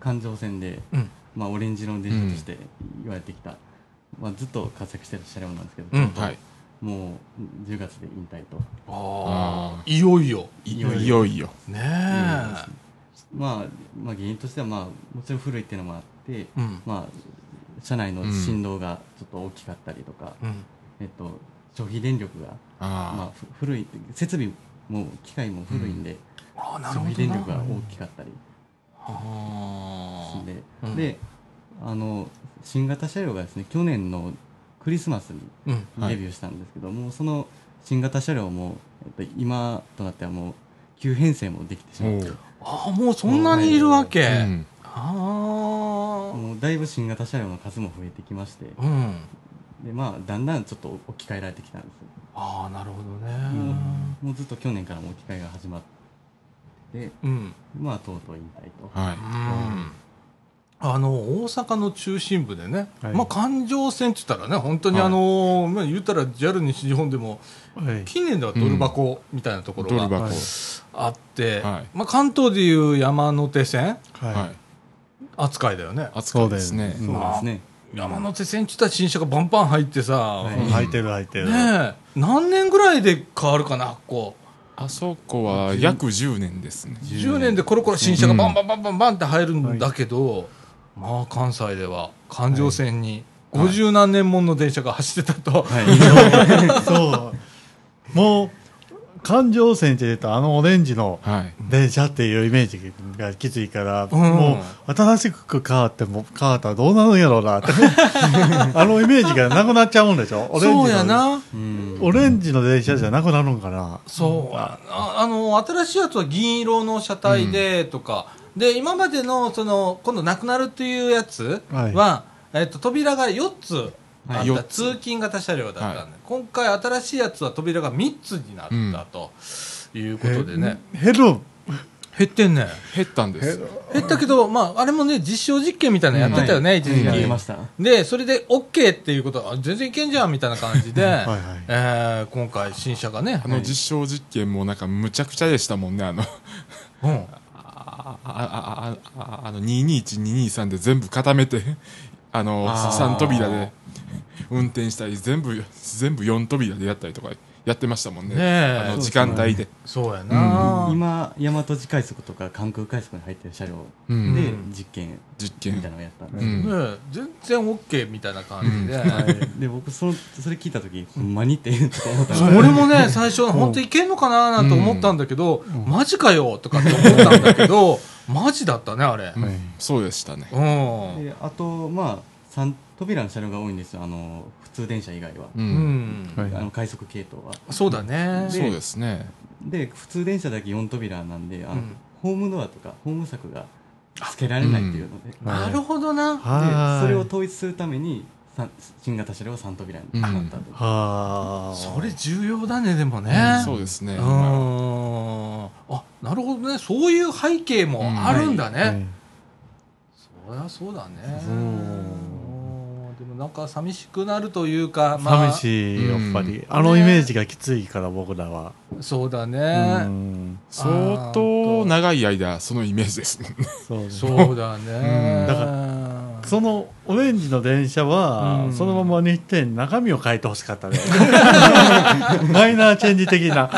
環状線で、うん。まあオレンジの電車として言われてきた、まあずっと活躍してる車両なんですけど、うんはい。もう10月で引退と。あああ。いよいよ。いいよいよいよいよ。ねまあ、まあ原因としてはまあもちろん古いっていうのもあって、え。うん。まあ車内の振動がちょっと大きかったりとか、うん。えっと消費電力がまあ古い設備も機械も古いんで、消。費電力が大きかったりはあ。で、うんであの新型車両がですね去年のクリスマスにうん。はいデビューしたんですけども、その新型車両も、えっと、今となってはもう急編成もできてしまってうああ、もうそんなにいるわけ。うん。ああ。もうだいぶ新型車両の数も増えてきましてうん。で、まあ、だんだんちょっと置き換えられてきたんですああ、なるほどね。もうもうずっと去年からも置き換えが始まってうん。まあとうとう引退とはい。うんあの大阪の中心部でね、はいまあ、環状線って言ったらね、本当にはいあの、まあ、言ったら JAL 西日本でも、はい。近年ではドル箱みたいなところがドル箱。はいあって、はいまあ、関東でいう山手線はい。はい。扱いだよね。扱いですね。そうですね山手線って言ったら新車がバンバン入ってさ、はいね入ってる入ってる。え、何年ぐらいで変わるかな、こう。あそこは約10年ですね。10年でコロコロ新車がバンバンバンバンバンって入るんだけど、まあ関西では環状線に50何年もの電車が走ってたと、はい。[laughs] [laughs] そう。もう、環状線って言うと、あのオレンジのはい。電車っていうイメージがきついから、うん。もう、新しく変わっても、変わったらどうなるんやろうなって。[laughs] あのイメージがなくなっちゃうんでしょ？オレンジのそうや。な。うん。オレンジの電車じゃなくなるんかな？そうああの新しいやつは銀色の車体でとか、で今までのその今度なくなるっていうやつは、はい。えっと、扉が4つはい。四つ。通勤型車両だったんで、はい。今回新しいやつは扉が3つになったということでね、え減る。ん減ってんね。減ったんです。よ。減ったけど、まあ、あれもね実証実験みたいなのやってたよね、はい一時期、やってました。でそれで OK っていうことはあ全然いけんじゃんみたいな感じで、はいはい。えー今回新車がねあの実証実験もなんかむちゃくちゃでしたもんね。あの、うん。ああああああの221、223で全部固めてあの、あー。3扉で運転したり、全部、全部4扉でやったりとかやってましたもんね。あの、時間帯で。そうやな、今大和路快速とか関空快速に入ってる車両うん。で実験実験。みたいな。のをやったんで。す、うん。ねえ全然 OK みたいな感じで、はい、で僕そのそれ聞いた時ほんまにってちょっと思った。[laughs] 俺もね最初本当いけんのかななんて思ったんだけど、マジかよとかって思ったんだけどマジだったねあれ。うん。そうでしたね。うん。であとまあ3扉の車両が多いんですよ。あの普通電車以外は、う。うん。ん、はい。あの快速系統は。そうだね。そうですね。で普通電車だけ4扉なんであの、うん。ホームドアとかホーム柵がつけられないっていうので,、うん。なるほどな。はでそれを統一するためにさ新型車両は3扉になったと、はあ。それ重要だねでもね、そうですね。う今ん。あなるほどね。そういう背景もあるんだね、はい。そりゃそうだね。そううんなんか寂しくなるというか、まあ、寂しい、やっぱり。うんあのイメージがきついから、僕らは。そうだうね、ん。相当長い間、そのイメージですもんね。そうだね、うんだかそのオレンジの電車は、うんそのままにして中身を変えてほしかったね。[laughs] マイナーチェンジ的な。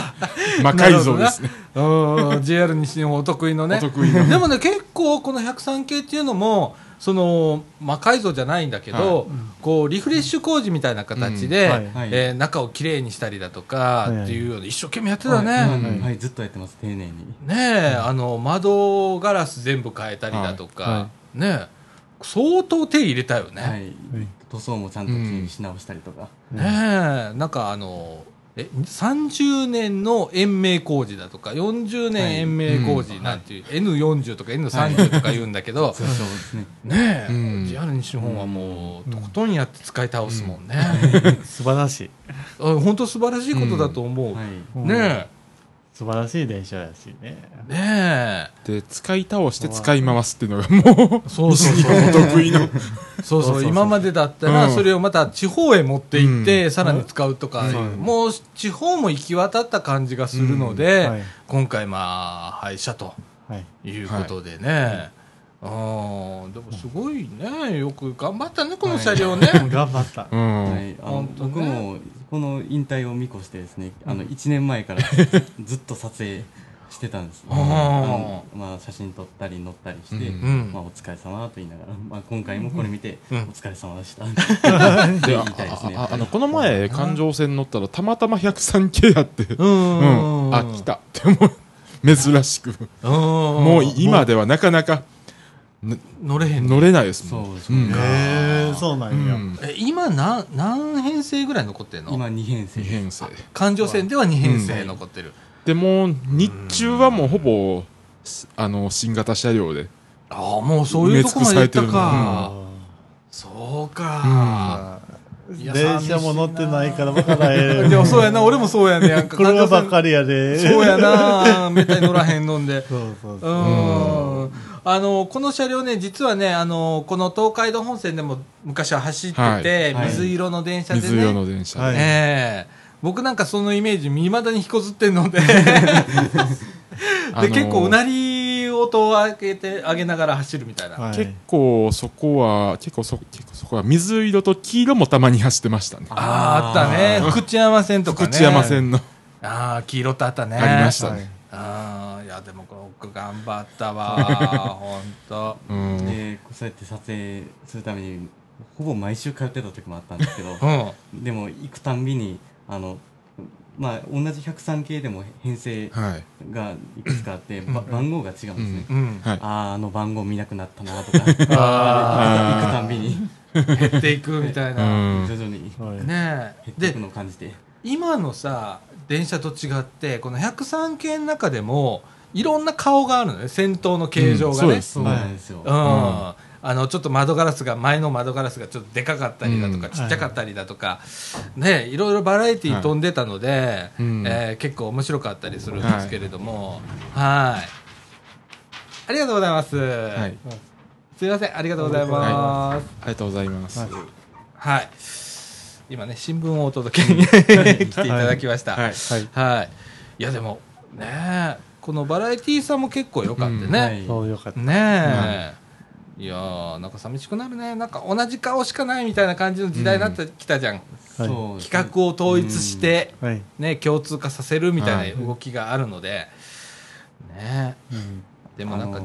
魔改造ですね。うん JR 西日本お得意のねお得意のでもね結構この103系っていうのもその魔改造じゃないんだけど、はい。こうリフレッシュ工事みたいな形で、うん。はい。はい。えー中をきれいにしたりだとかはい。っていうような一生懸命やってたね、はい。はい。はいずっとやってます丁寧に。ねえ、あの窓ガラス全部変えたりだとか、はい。はねえ相当手入れたよね、はい、塗装もちゃんときれいにし直したりとか、ねえなんかあのえ30年の延命工事だとか40年延命工事なんていう、N40 とか N30 とか言うんだけど、そうですね。ねえ、うん。JR 西日本はもうとことんやって使い倒すもんね、素晴らしい。あ本当素晴らしいことだと思う、はい。ね素晴らしい電車やしね。え。ねで、使い倒して使い回すっていうのがもう、えそうそうそう。お得意の。そうそう。今までだったら、うん。それをまた地方へ持って行って、うん。さらに使うとか、うん。もう地方も行き渡った感じがするので、うん。はい。今回、まあ、廃車とはい。いうことでね、うん、でもすごいね、よく頑張ったね、この車両ね。[laughs] 頑張った。うん。はい、あの本当ね。僕もこの引退を見越してですねあの1年前から [laughs] ずっと撮影してたんです、ね。あのまあ、写真撮ったり乗ったりして、うんうん。まあ、お疲れ様と言いながら、まあ、今回もこれ見て、うん。お疲れ様でしたで言いたいですね。あああのこの前、環状線乗ったら、たまたま103系やって、ううんん、あ、来たって思う。珍しく。うん。もう今ではなかなか乗れへんの乗れないですそもん。うそう、うんへえ、そうなうんや。ん。え今何、何編成ぐらい残ってんの？今2編成二編成。環状線では2編成残ってる。でも、日中はもうほぼ、あの、新型車両で。ああ、もうそういうとこまで行ったか。あそうか。あいや電車も乗ってないから分からへん。でもそうやな、俺もそうやねやんか。これはばっかり。りやで。そうやな、めったに乗らへんのんで。[laughs] そうそううそう。ん。あの、この車両ね、実はね、あの、この東海道本線でも昔は走ってて、はい水色の電車でね。水色の電車で。はいええ僕なんかそのイメージ、未だに引こずってんので、[laughs] で、あの結構うなり音を上げて、上げながら走るみたいな。はい結構そこは、結構そ、結構そこは水色と黄色もたまに走ってましたね。ああ、あったね。福知山線とかね。福知山線の、ああ、黄色ってあったね。ありましたはいね。ああ、いや、でも僕頑張ったわ。ほんと。うん。でそうやって撮影するためにほぼ毎週通ってた時もあったんですけどうん。でも行くたんびにあのまあ同じ103系でも編成はい。がいくつかあって、ば番号が違うんですね、うん。はい。あああの番号見なくなったなとかあ [laughs] 行くたんびに [laughs] 減っていくみたいな。うん徐々にはいね減っていく、のを感じて今のさ、電車と違って、この103系の中でも、いろんな顔があるのね。先頭の形状がね。うんそうです。そうなんですよ、うん。あのちょっと窓ガラスが前の窓ガラスがちょっとでかかったりだとか、うん。ちっちゃかったりだとか、ねいろいろバラエティー飛んでたので、うん。えー結構面白かったりするんですけれども。はい。ありがとうございます、はい。すいません。ありがとうございます。ありがとうございます。はいはい、今ね新聞をお届けに [laughs] 来ていただきました。はい。はい。はい、い。やでもねこのバラエティーさんも結構良かったね、はい。そうよかった。ねえ、いやーなんか寂しくなるね。なんか同じ顔しかないみたいな感じの時代になってきたじゃん、はい。そうですね。企画を統一して、はい。ね、共通化させるみたいな動きがあるので、ねうん。でもなんか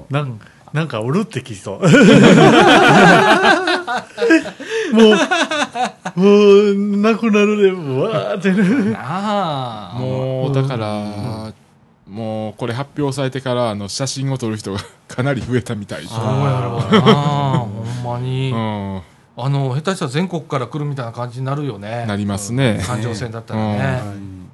なんかうるってきそう。[laughs] もう、もう、なくなるで、うわーって。ね。もう、だから、もう、これ発表されてから、あの、写真を撮る人が [laughs] かなり増えたみたい。で。そう。やろうなほんまに、うん。あの下手したら全国から来るみたいな感じになるよね。なりますね。環状線だったらうね、ん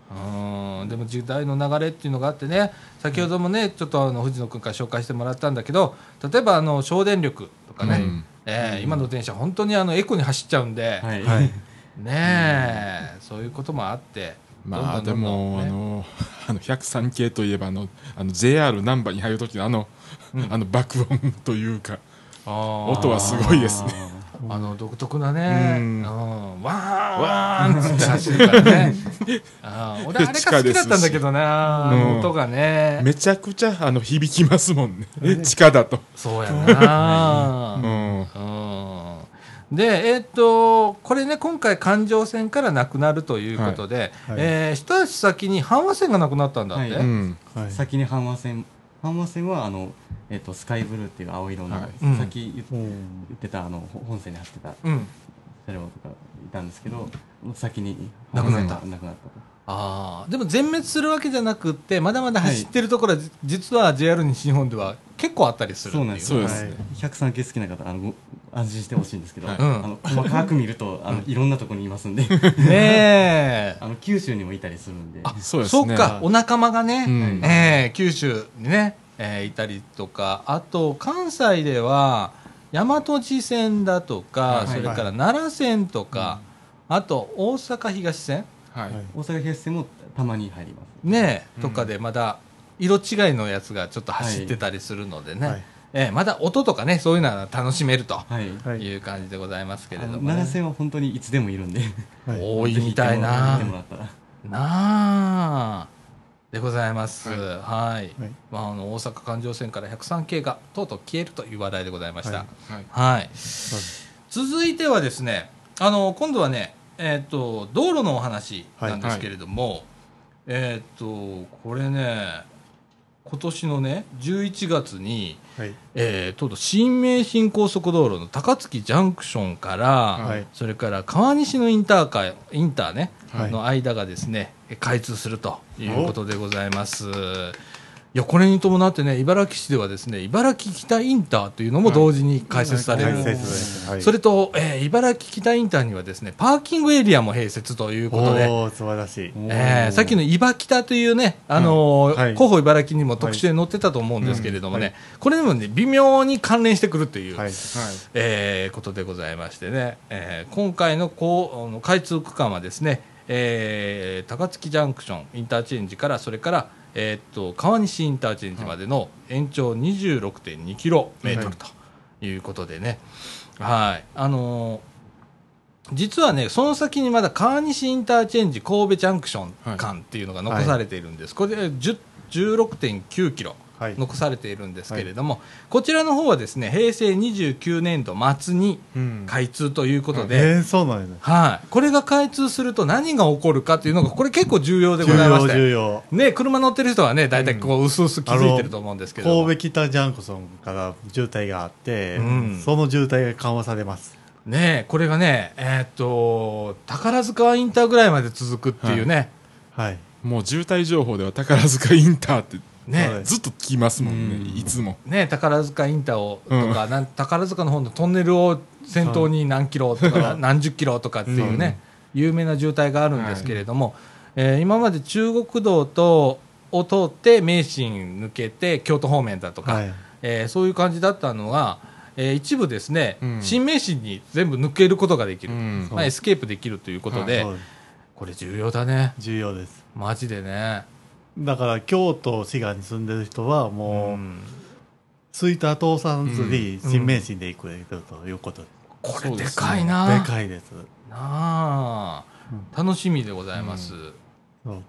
うん。でも時代の流れっていうのがあってね先ほどもねちょっとあの藤野君から紹介してもらったんだけど例えばあの省電力とかね、うんえー今の電車本当にあのエコに走っちゃうんで、はい、はい。ねえそういうこともあってまあ、でどんどんどんどんも、あねの、あの、[laughs] 103系といえば、あの、あの、JR 難波に入るときのあの、あの、爆音というか、音はすごいですね。[laughs] あの独特なね、ううん。ん、ワーンワーンっつって走るからね。[laughs] あー俺あれが好きだったんだけどな、うん。音がね。めちゃくちゃ、あの、響きますもんね。地下だと。そうやな、うん。うん。で、えーっと、これね、今回、環状線からなくなるということで、はい。えー一足先に阪和線がなくなったんだって？はい。うん。はい。先に阪和線阪和線はあの、えっとスカイブルーっていう青色の、はい。うんさっき言ってたあのほ本線に走ってたうん。車両とかいたんですけど先になくなった。なくなったと。ああ、でも全滅するわけじゃなくって、まだまだ走ってるところは、じ実は JR 西日本では結構あったりする。そうなんです。ね。103系好きな方あのご安心してほしいんですけど、はいあの細かく見るとあのいろんなところにいますんで。[laughs] ねえ。[laughs] あの九州にもいたりするんで。あ、そうですね。そっか、お仲間がね、うん。えー九州にね、えーいたりとか、あと関西では大和路線だとか、はい。それから奈良線とか、あと大阪東線、はい。大阪東線もたまに入ります。ねうんとかでまだ色違いのやつがちょっと走ってたりするのでね、はい。えーまだ音とかね、そういうのは楽しめるとはい、はい。いう感じでございますけれども、ね、奈良線は本当にいつでもいるんで。はい。[laughs] 多いみたいな。なあ。でございます。はい。はい。まあ、あの大阪環状線から103系がとうとう消えるという話題でございました。ははい。続いてはですね、あの今度はね、えっ、と道路のお話なんですけれども、えっ、とこれね、今年のね11月に、はい。えー、とうとう新名神高速道路の高槻ジャンクションから、はいそれから川西のインターかインターね、はいの間がですね開通するということでございます。いやこれに伴ってね茨城市ではですね茨城北インターというのも同時に開設される、はい。それと、えー茨城北インターにはですねパーキングエリアも併設ということで。素晴らしい。えーさっきの茨北というね、あのーはい。広報茨城にも特集で載ってたと思うんですけれどもね、はい。これでもね、微妙に関連してくるという、はい。えーことでございましてね、えー今回のこう開通区間はですね、えー高槻ジャンクションインターチェンジから、それから、えーっと川西インターチェンジまでの延長26.2キロメートルということでね、はい、あのー実はね、その先にまだ川西インターチェンジ神戸ジャンクション間っていうのが残されているんです。これで10 16.9キロはい。残されているんですけれども、こちらの方はですね、平成29年度末にうん。開通ということえで、ー、そうなんですね。はい。これが開通すると何が起こるかというのが、これ結構重要でございまして、重要。ね、車乗ってる人はね、大体こう、うすうす気づいてると思うんですけれども神戸北ジャンクションから渋滞があって、うんその渋滞が緩和されます。ね、これがね、えーっと、宝塚インターぐらいまで続くっていうね、はい。もう渋滞情報では宝塚インターってね、はい。ずっと聞きますもんね、うん。いつも。ね、宝塚インターをとか、なん宝塚の方のトンネルを先頭に何キロとか、何十キロとかっていうね、有名な渋滞があるんですけれども、えー今まで中国道とを通って名神抜けて京都方面だとか、はい。えーそういう感じだったのが、えー一部ですね、うん。新名神に全部抜けることができる、うん。まあ、エスケープできるということで、これ重要だね、重要です。マジでね。だから、京都、滋賀に住んでる人は、もう、うん吹田通さずにうん新名神で行くということでこれでかいな。でかいです。なあ、楽しみでございます。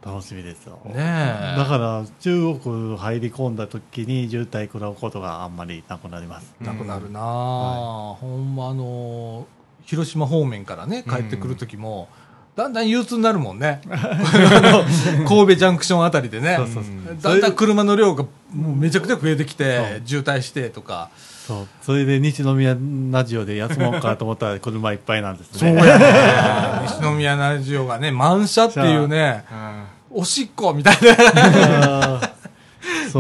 楽しみですよ。ねえだから中国入り込んだ時に渋滞食らうことがあんまりなくなります。なくなるなあ、はほんまあの広島方面からね帰ってくる時も、だんだん憂鬱になるもんね。[laughs] 神戸ジャンクションあたりでね。だんだん車の量がもうめちゃくちゃ増えてきそてう。渋滞してとか。そう。それで西宮ラジオで休もうかと思ったら [laughs] 車いっぱいなんですそうね。やね。西宮ラジオがね満車っていうね。おしっこみたいな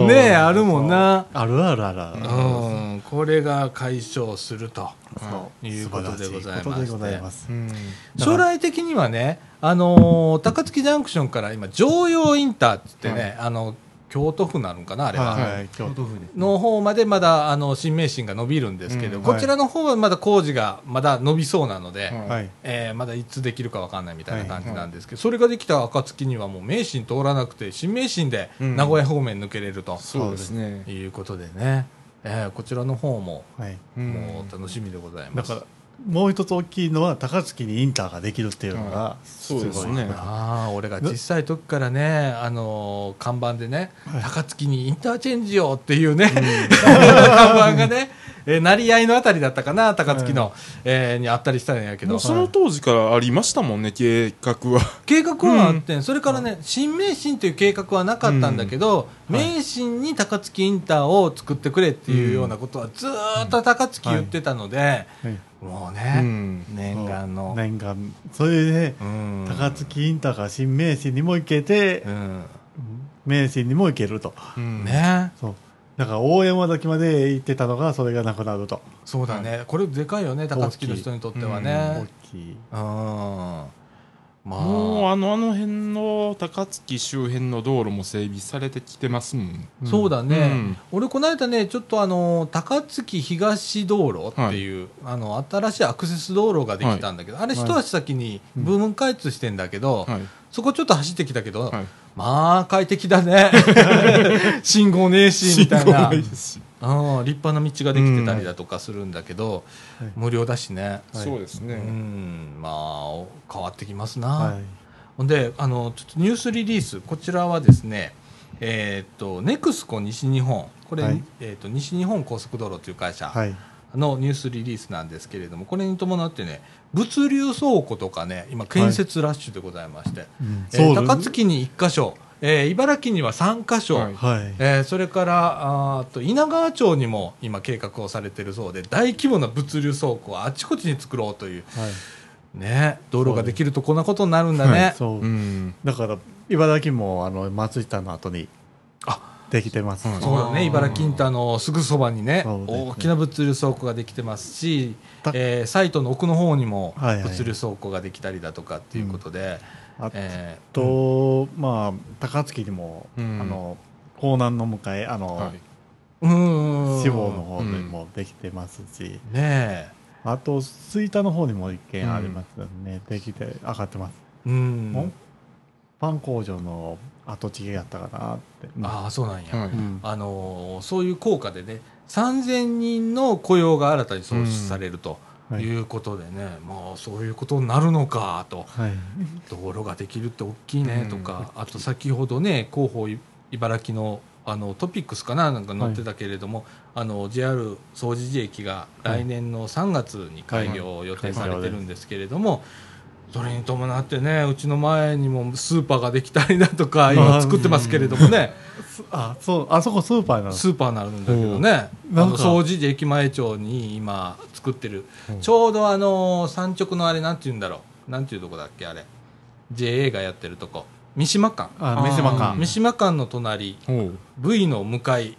ねえあるもんな。あるあるある。うん。これが解消すると。そう。いうことでございます。うん。将来的にはね、あのー高槻ジャンクションから今、常用インターって言ってね、あの京都府なのかな、あれは。はい京都府の方までまだあの新名神が伸びるんですけど、うんこちらの方はまだ工事がまだ伸びそうなので、はいはい。えーまだいつできるかわかんないみたいな感じなんですけど、それができた暁にはもう名神通らなくて、新名神でうん名古屋方面抜けれると、そうですね。いうことでね、えーこちらの方もはい。うんもう楽しみでございます。だから、もう一つ大きいのは、高槻にインターができるっていうのが、そうですね。ああ俺が小さい時からね、あのー看板でね、高槻にインターチェンジをっていうね、[laughs] 看板がね、えー成り合いのあたりだったかな、高槻の、えーにあったりしたんやけどその当時からありましたもんね、計画は。[laughs] 計画はあってん、それからね、新名神という計画はなかったんだけど、名神に高槻インターを作ってくれっていうようなことはずーっと高槻言ってたので、はいもううね、ん。念願の。念願。それで、うん高槻インターから新名神にも行けてう、ん名神にも行けると。うん。ねそう。だから大山崎まで行ってたのが、それがなくなると。そうだね、これでかいよね、高槻の人にとっては大ね。きい。うん。まあ、もうあの、あの辺の高槻周辺の道路も整備されてきてますもん。そうだね、うん。俺、この間ね、ちょっとあの高槻東道路っていう、あの新しいアクセス道路ができたんだけど、あれ、一足先に部分開通してんだけど、はい。そこちょっと走ってきたけど、はい。まあ、快適だね、[laughs] 信号ねえしみたいな、信号ないですしうん、立派な道ができてたりだとかするんだけど、はい無料だしね、はいうそうですね。ん、まあ、変わってきますな。はい。ほんであのちょっとニュースリリースこちらはですねえーっとネクスコ西日本これ、はいえーっと西日本高速道路という会社はい。のニュースリリースなんですけれどもこれに伴ってね物流倉庫とかね今建設ラッシュでございまして、うんえー高槻に1箇所、えー茨城には3箇所、はいはい。えーそれからあーと稲川町にも今計画をされているそうで大規模な物流倉庫をあちこちに作ろうという、はい。ね、道路ができるとこんなことになるんだね。そうう。ん。だから、茨城も、あの、松下の後に、できてます。はいそうだね、茨城インターのすぐそばにね、大きな物流倉庫ができてますし、たえーサイトの奥の方にもはいはい。物流倉庫ができたりだとかっていうことで、あえーと、まあ、高槻にも、うん。あの、江南の向かい、あの、はい。うーん。志望の方でもできてますし、ねあと、吹田の方にも一軒ありますよね。できて、上がってます。え、うん、パン工場の跡地やったかなって。ああ、そうなんや。はい。うんあのーそういう効果でね、3000人の雇用が新たに創出されるとはいいうことでね、まあそういうことになるのかと。はい。道路ができるって大きいねとか、あと先ほどね広報い茨城のあのトピックスかななんか載ってたけれども、あの JR 総持寺駅が来年の3月に開業予定されてるんですけれども、それに伴ってねうちの前にもスーパーができたりだとか今作ってますけれどもね。[laughs] あ、そう、あそこスーパーなの？スーパーになるんだけどね。あなんか。の総持寺駅前町に今作ってる。ちょうどあの山直のあれなんて言うんだろう。なんていうとこだっけあれ。JA がやってるとこ。三島館。三島館の隣。V の向かい。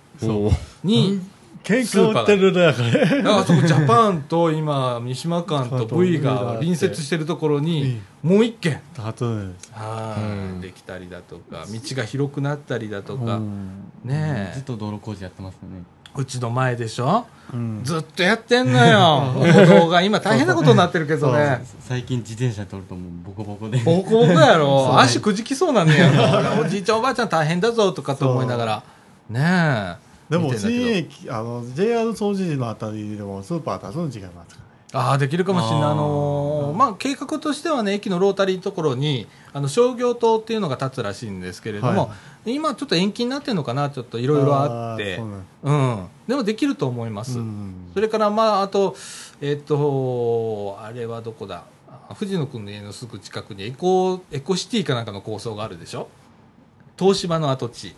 に喧嘩売ってるね、これ。あそこジャパンと今三島館と V が隣接してるところにもう一軒。はいうんできたりだとか道が広くなったりだとか。うん。ねえ。ずっと道路工事やってますよね。うちの前でしょ？うん。ずっとやってんのよ。[laughs] 歩道が。今大変なことになってるけどね。最近自転車通るともうボコボコで。ボコボコやろ [laughs] 足くじきそうなんねやろおじいちゃんおばあちゃん大変だぞとかと思いながら。ねえでも新駅、あの、JR 総除寺のあたりでもスーパー出すの違いますかああできるかもしれない、あのーまあ、計画としてはね、駅のロータリーところにあの商業棟っていうのが建つらしいんですけれども、は今、ちょっと延期になってるのかな、ちょっといろいろあってうなんうん、でもできると思います、うんそれから、まあ、あと、えっと、あれはどこだ、あ藤野君の家のすぐ近くにエコエコシティかなんかの構想があるでしょ、東芝の跡地。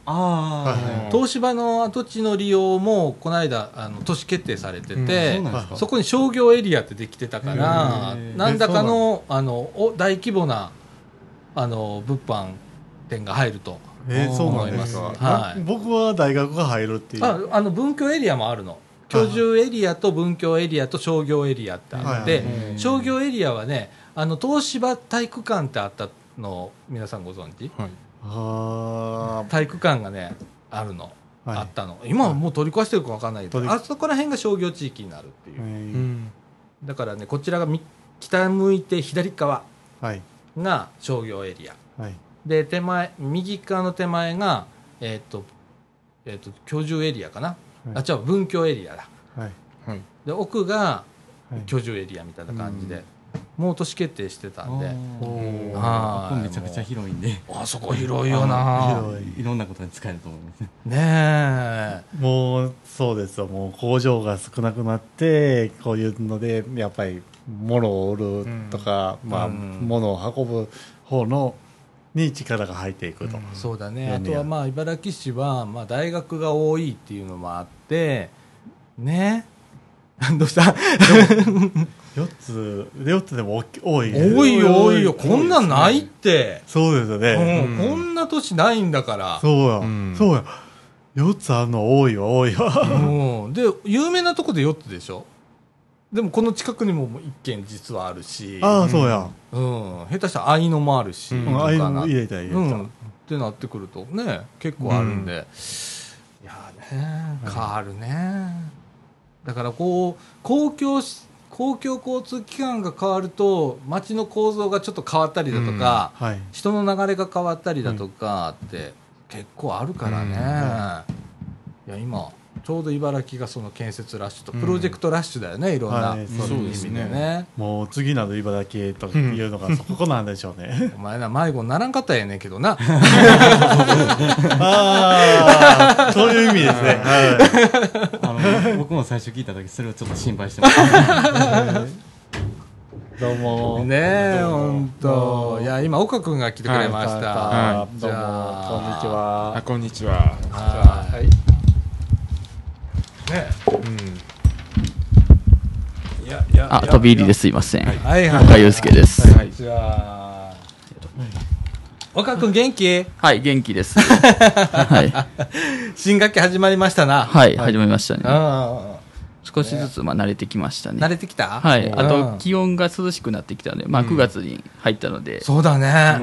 東芝の跡地の利用もこの間あの都市決定されてうんて、そうなんですか？そこに商業エリアってできてたからへー。なんだかのあのお大規模なあの物販店が入るとえーそうなんですか、思います。はい。僕は大学が入るっていう。ああの文教エリアもあるの。居住エリアと文教エリアと商業エリアってあって、商業エリアはねあの東芝体育館ってあったの皆さんご存知？はい。あ体育館がねあるの、はい。あったの。今はもう取り壊してるか分かんない。けど、あそこら辺が商業地域になるっていう。だからねこちらがみ北向いて左側はい。が商業エリア。はい。で手前右側の手前がえっ、とえっ、と居住エリアかな、あ違う文教エリアだ。はい。はい。で奥がはい。居住エリアみたいな感じで、もう都市決定してたんで。おー。はいめちゃくちゃ広いんであそこ広いよな。広いいろんなことに使えると思います。ねねえ。もうそうですよ。もう工場が少なくなってこういうのでやっぱり物を売るとか、まあ、うん。物を運ぶ方のに力が入っていくと、そうだね、あうん。とはまあ茨城市はまあ大学が多いっていうのもあって、ね、[laughs] どうした？4つ4つでも多い多いよ、多いよ、こんなんないって、そうですようね、ん、こんな都市ないんだから、そうや、うん。そうや4つあるの多いわ多いわうん、で、有名なとこで4つでしょ、でもこの近くにも1軒実はあるし、ああそうや、うん、下手したら愛のもあるし、うん。うん、ああいうとかなの入れた入れた、うん、ってなってくると。ね結構あるんで、いやーね変わるね、だからこう公共し公共交通機関が変わると街の構造がちょっと変わったりだとか、はい。人の流れが変わったりだとかって結構あるからね、いや今ちょうど茨城がその建設ラッシュとプロジェクトラッシュだよね、いろんな。はい。意そう味でですね。ね。もう次なる茨城へというのがそこなんでしょうね。[laughs] お前な迷子にならんかったらええねんけどな。[laughs] ああそういう意味ですね、はあの僕も最初聞いた時それをちょっと心配してましたい、[laughs] どうも。ねえ、本当。いや、今、岡君が来てくれました。はい。どうも。こんにちあ、はこんにちは。はい。ねうん。いや、いや、あ、飛び入りです。すいません。はいはい。岡祐介です。はい。じゃあ。岡君元気？はい、元気です。[laughs] はい。新学期始まりましたな。はい、始まりましたね。う少しずつ、まあ、慣れてきましたん。ね。慣れてきた？はい。あと、うん気温が涼しくなってきたので、まあ、9月に入ったので、そうだね。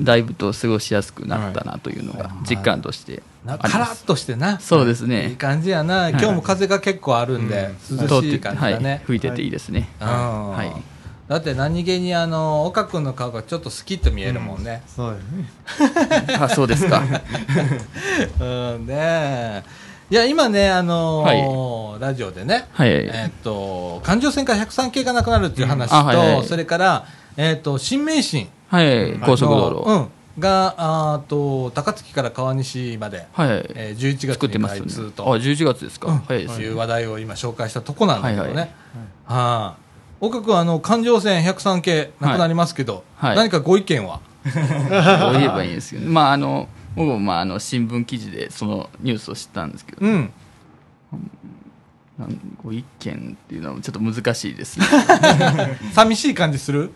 だいぶと過ごしやすくなったなというのが、実感としてなあ。カラッとしてな。そうですいいね。感じやな。今日も風が結構あるんで、涼しい感じだはいね。。吹いてていいですね。うんはい。だって何気にあの岡君の顔がちょっとスキッと見えるもんね。そうですね [laughs] あ、そうですか。[laughs] うん、ねえいや今ねあのーラジオでね、はい。えっと環状線から103系がなくなるっていう話と、うんあはい。はい。それからえっと新名神。はい。高速道路。のうん。があーと高槻から川西まで、はい。えー、11月に作ってますよね。あ、開通と、11月ですか。早いですね。いう話題を今紹介したとこなんだけどね。はいはい。は岡君あの環状線103系なくなりますけど、はい。何かご意見はどう言えばい。い。んですけど、まあ、あの、僕も、まあ、あの、新聞記事でそのニュースを知ったんですけど、うん。なんご意見っていうのはちょっと難しいですね。[laughs] 寂しい感じする？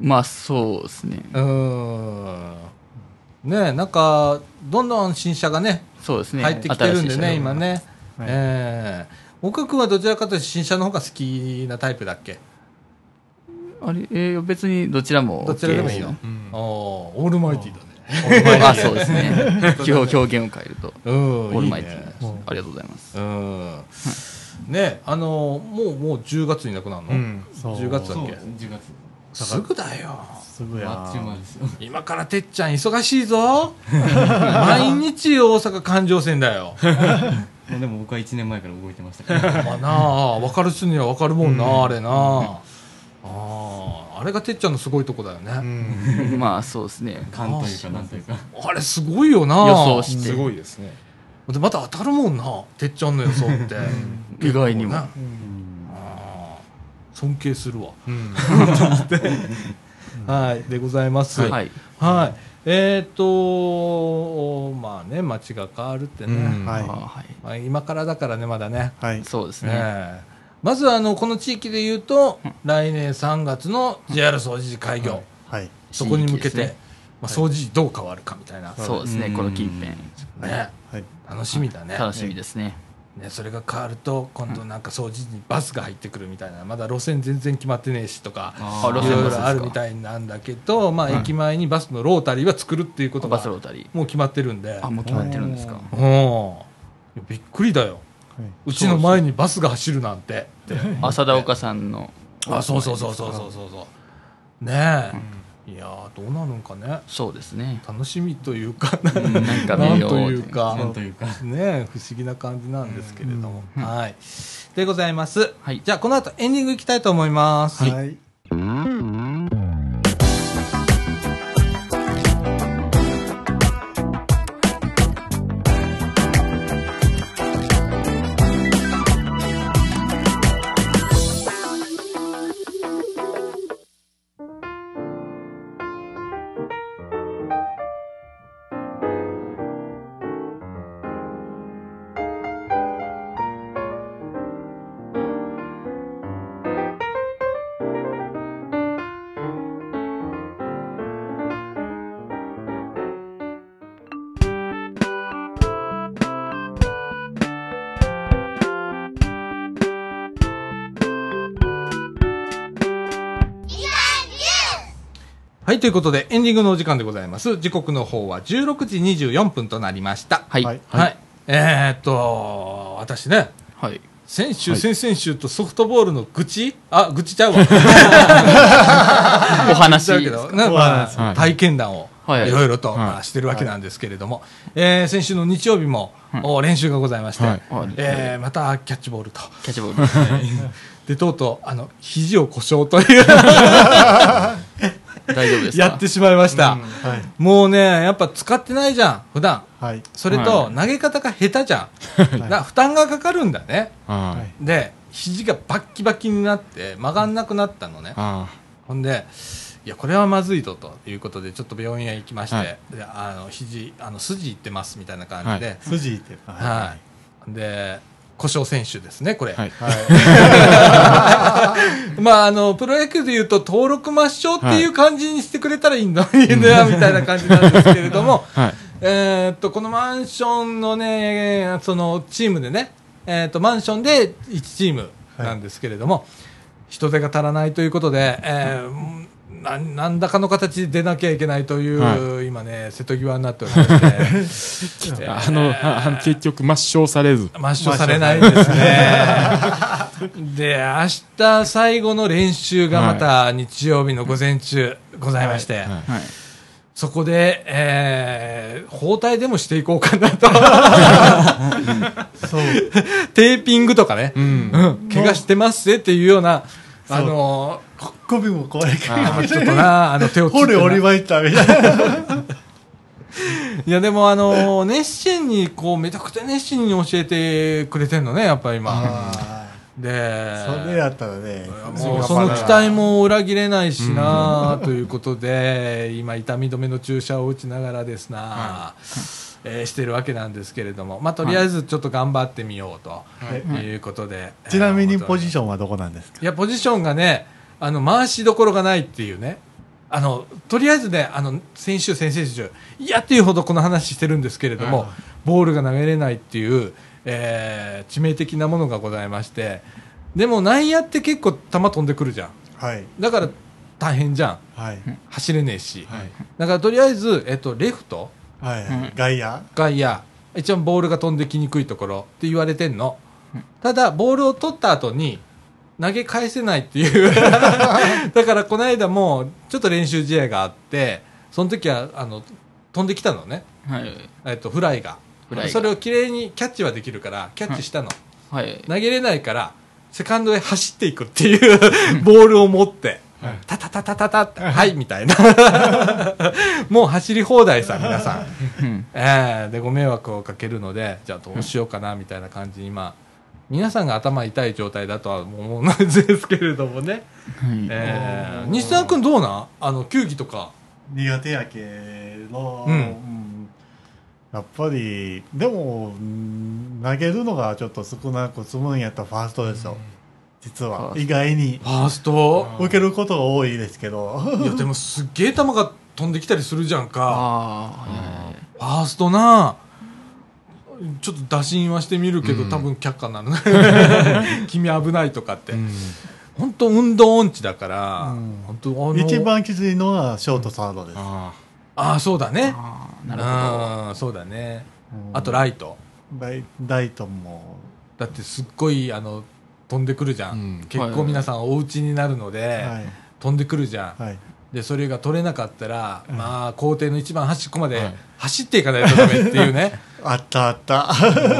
まあ、そうですね。うーん。ねえなんかどんどん新車がねそうですね。入ってきてるんでね今ね、はい。ええ。岡君はどちらかというと新車の方が好きなタイプだっけ？あれ、えー別にどちらも OK どちらでもいいの、すねおーオールマイティーだね、あ、そうですね。[laughs] 表表現を変えると、うんオールいいマイティーねなありがとうございます。うん。ねあのもうもう10月になくなるの、うん。そう。10月だっけ？10月。すぐだよ。すぐや。今からてっちゃん忙しいぞ。[laughs] 毎日大阪環状線だよ。[laughs] でも僕は1年前から動いてましたから。まあなあ分かる人には分かるもんな、あれな、あああれがてっちゃんのすごいとこだよね、[laughs] まあそうですね。勘というかなんというか。あれすごいよな。予想して。すごいですね。でまた当たるもんなてっちゃんの予想って。[laughs] 意外にも。結構なあー。尊敬するわ、[laughs] はい。でございます。はい。はい。えっ、とまあね街が変わるってね、うん。はい。あはい。まあ、今からだからねまだね。はい。そうですね。ええまずあのこの地域で言うと、来年3月の JR 掃除時開業、はい。そこに向けて、ね。まあ、掃除時どう変わるかみたいな、そうですねこの近辺。ね。はい。楽しみだね。楽しみですね。ねそれが変わると今度なんか掃除時にバスが入ってくるみたいな。まだ路線全然決まってねえしとかあいろいろあるみたいなんだけど、まあ、駅前にバスのロータリーは作るっていうことがバスロータリー。もう決まってるんで。あもう決まってるんですか？うん。いやびっくりだよ。はうちの前にバスが走るなんて。って浅田岡さんの。あそうそうそうそうそうそう。そうねえ、いやーどうなるんかね。そうですね。楽しみというかなんかなんというか。なんというか。ね不思議な感じなんですけれども、はい。でございます、はい。じゃあこの後エンディングいきたいと思います、はいはいということでエンディングのお時間でございます。時刻の方は16時24分となりました。はい。はい。はい、えー、っと私ねはい。先週、先々週とソフトボールの愚痴？あ愚痴ちゃうわ。[laughs] お話。だけど、ねおま話。あ、体験談をはい。いろいろと、はい。まあしてるわけなんですけれども、えー先週の日曜日も、お練習がございまして、はい。えーまたキャッチボールと。キャッチボール。[laughs] で、とうとう、あの、肘を故障という、[laughs] 大丈夫ですか？やってしまいました。はい。もうね、やっぱ使ってないじゃん、普段。はい。それと、投げ方が下手じゃん。だから負担がかかるんだね。あはい。で、肘がバッキバキになって、曲がんなくなったのね。あほんで、いや、これはまずいと、ということで、ちょっと病院へ行きまして、はい。であの、肘、あの、筋いってます、みたいな感じで、筋ってはい。で、故障選手ですね、これ。はい。[laughs] まあ、あの、プロ野球で言うと、登録抹消っていう感じにしてくれたらいいんだ、いいな、みたいな感じなんですけれども、[laughs] はい。えーっと、このマンションのね、そのチームでね、えーっと、マンションで1チームなんですけれども、人手が足らないということで、えーな何らかの形で出なきゃいけないという、は今ね、瀬戸際になっておりまして、[laughs] あのああの結局抹消されず。抹消されないですね。[laughs] で、明日最後の練習がまた日曜日の午前中ございまして、はい。はい。そこで、えー、包帯でもしていこうかなと。[laughs] テーピングとかね、うん。うん、怪我してますぜっていうような、あのこ首もこれー、ちょっとな、あの手をつ骨ってな。折りましたみたいな。いやでもあのー熱心にこうめちゃくちゃ熱心に教えてくれてんのねやっぱり今あでーそれやったらね。もうその期待も裏切れないしなということで今痛み止めの注射を打ちながらですな、えーしてるわけなんですけれども。まあとりあえずちょっと頑張ってみようと。い。うことで、ちなみにポジシションはどこなんですか？いやポジションがねあの回しどころがないっていうね。あのとりあえずねあの先週先々週いやっていうほどこの話してるんですけれども、ボールが投げれないっていう、えー致命的なものがございまして。でも内野って結構球飛んでくるじゃん。はい。だから大変じゃん。はい。走れねえし、はい。だからとりあえず、えっと、レフトはいはい。外野外野一番ボールが飛んできにくいところって言われてんの、ただボールを取った後に投げ返せないっていう。[laughs] だからこの間もちょっと練習試合があってその時はあの飛んできたのね、はい。えっと、フライが。フライが。それをきれいにキャッチはできるからキャッチしたの、はい。投げれないからセカンドへ走っていくっていう [laughs] ボールを持って、タタタタタタってはい。みたいな。[laughs] もう走り放題さ皆さん、うん。えーでご迷惑をかけるのでじゃあどうしようかなみたいな感じに今皆さんが頭痛い状態だとは思うんですけれどもね、はい。えー西澤君どうなん？あの球技とか。苦手やけど、うん。うん。やっぱりでもうん投げるのがちょっと少なく済むんやったらファーストですよ、実ファースト。は意外に。ファースト？受けることが多いですけど。いやでもすっげえ球が飛んできたりするじゃんか。ファーストな。ちょっと打診はしてみるけど、うん。多分却下なの [laughs] 君危ないとかって、うん。本当運動音痴だから、うん。一番きついのはショートサードです、あああそうだね。ああなるほうんそうだね、うん。あとライト。ライライトも。だってすっごいあの飛んでくるじゃん、うん。結構皆さんお家になるので、はい。飛んでくるじゃん、はい。でそれが取れなかったら、うん。まあ校庭の一番端っこまではい。走っていかないとダメっていうね。[laughs] あったあった。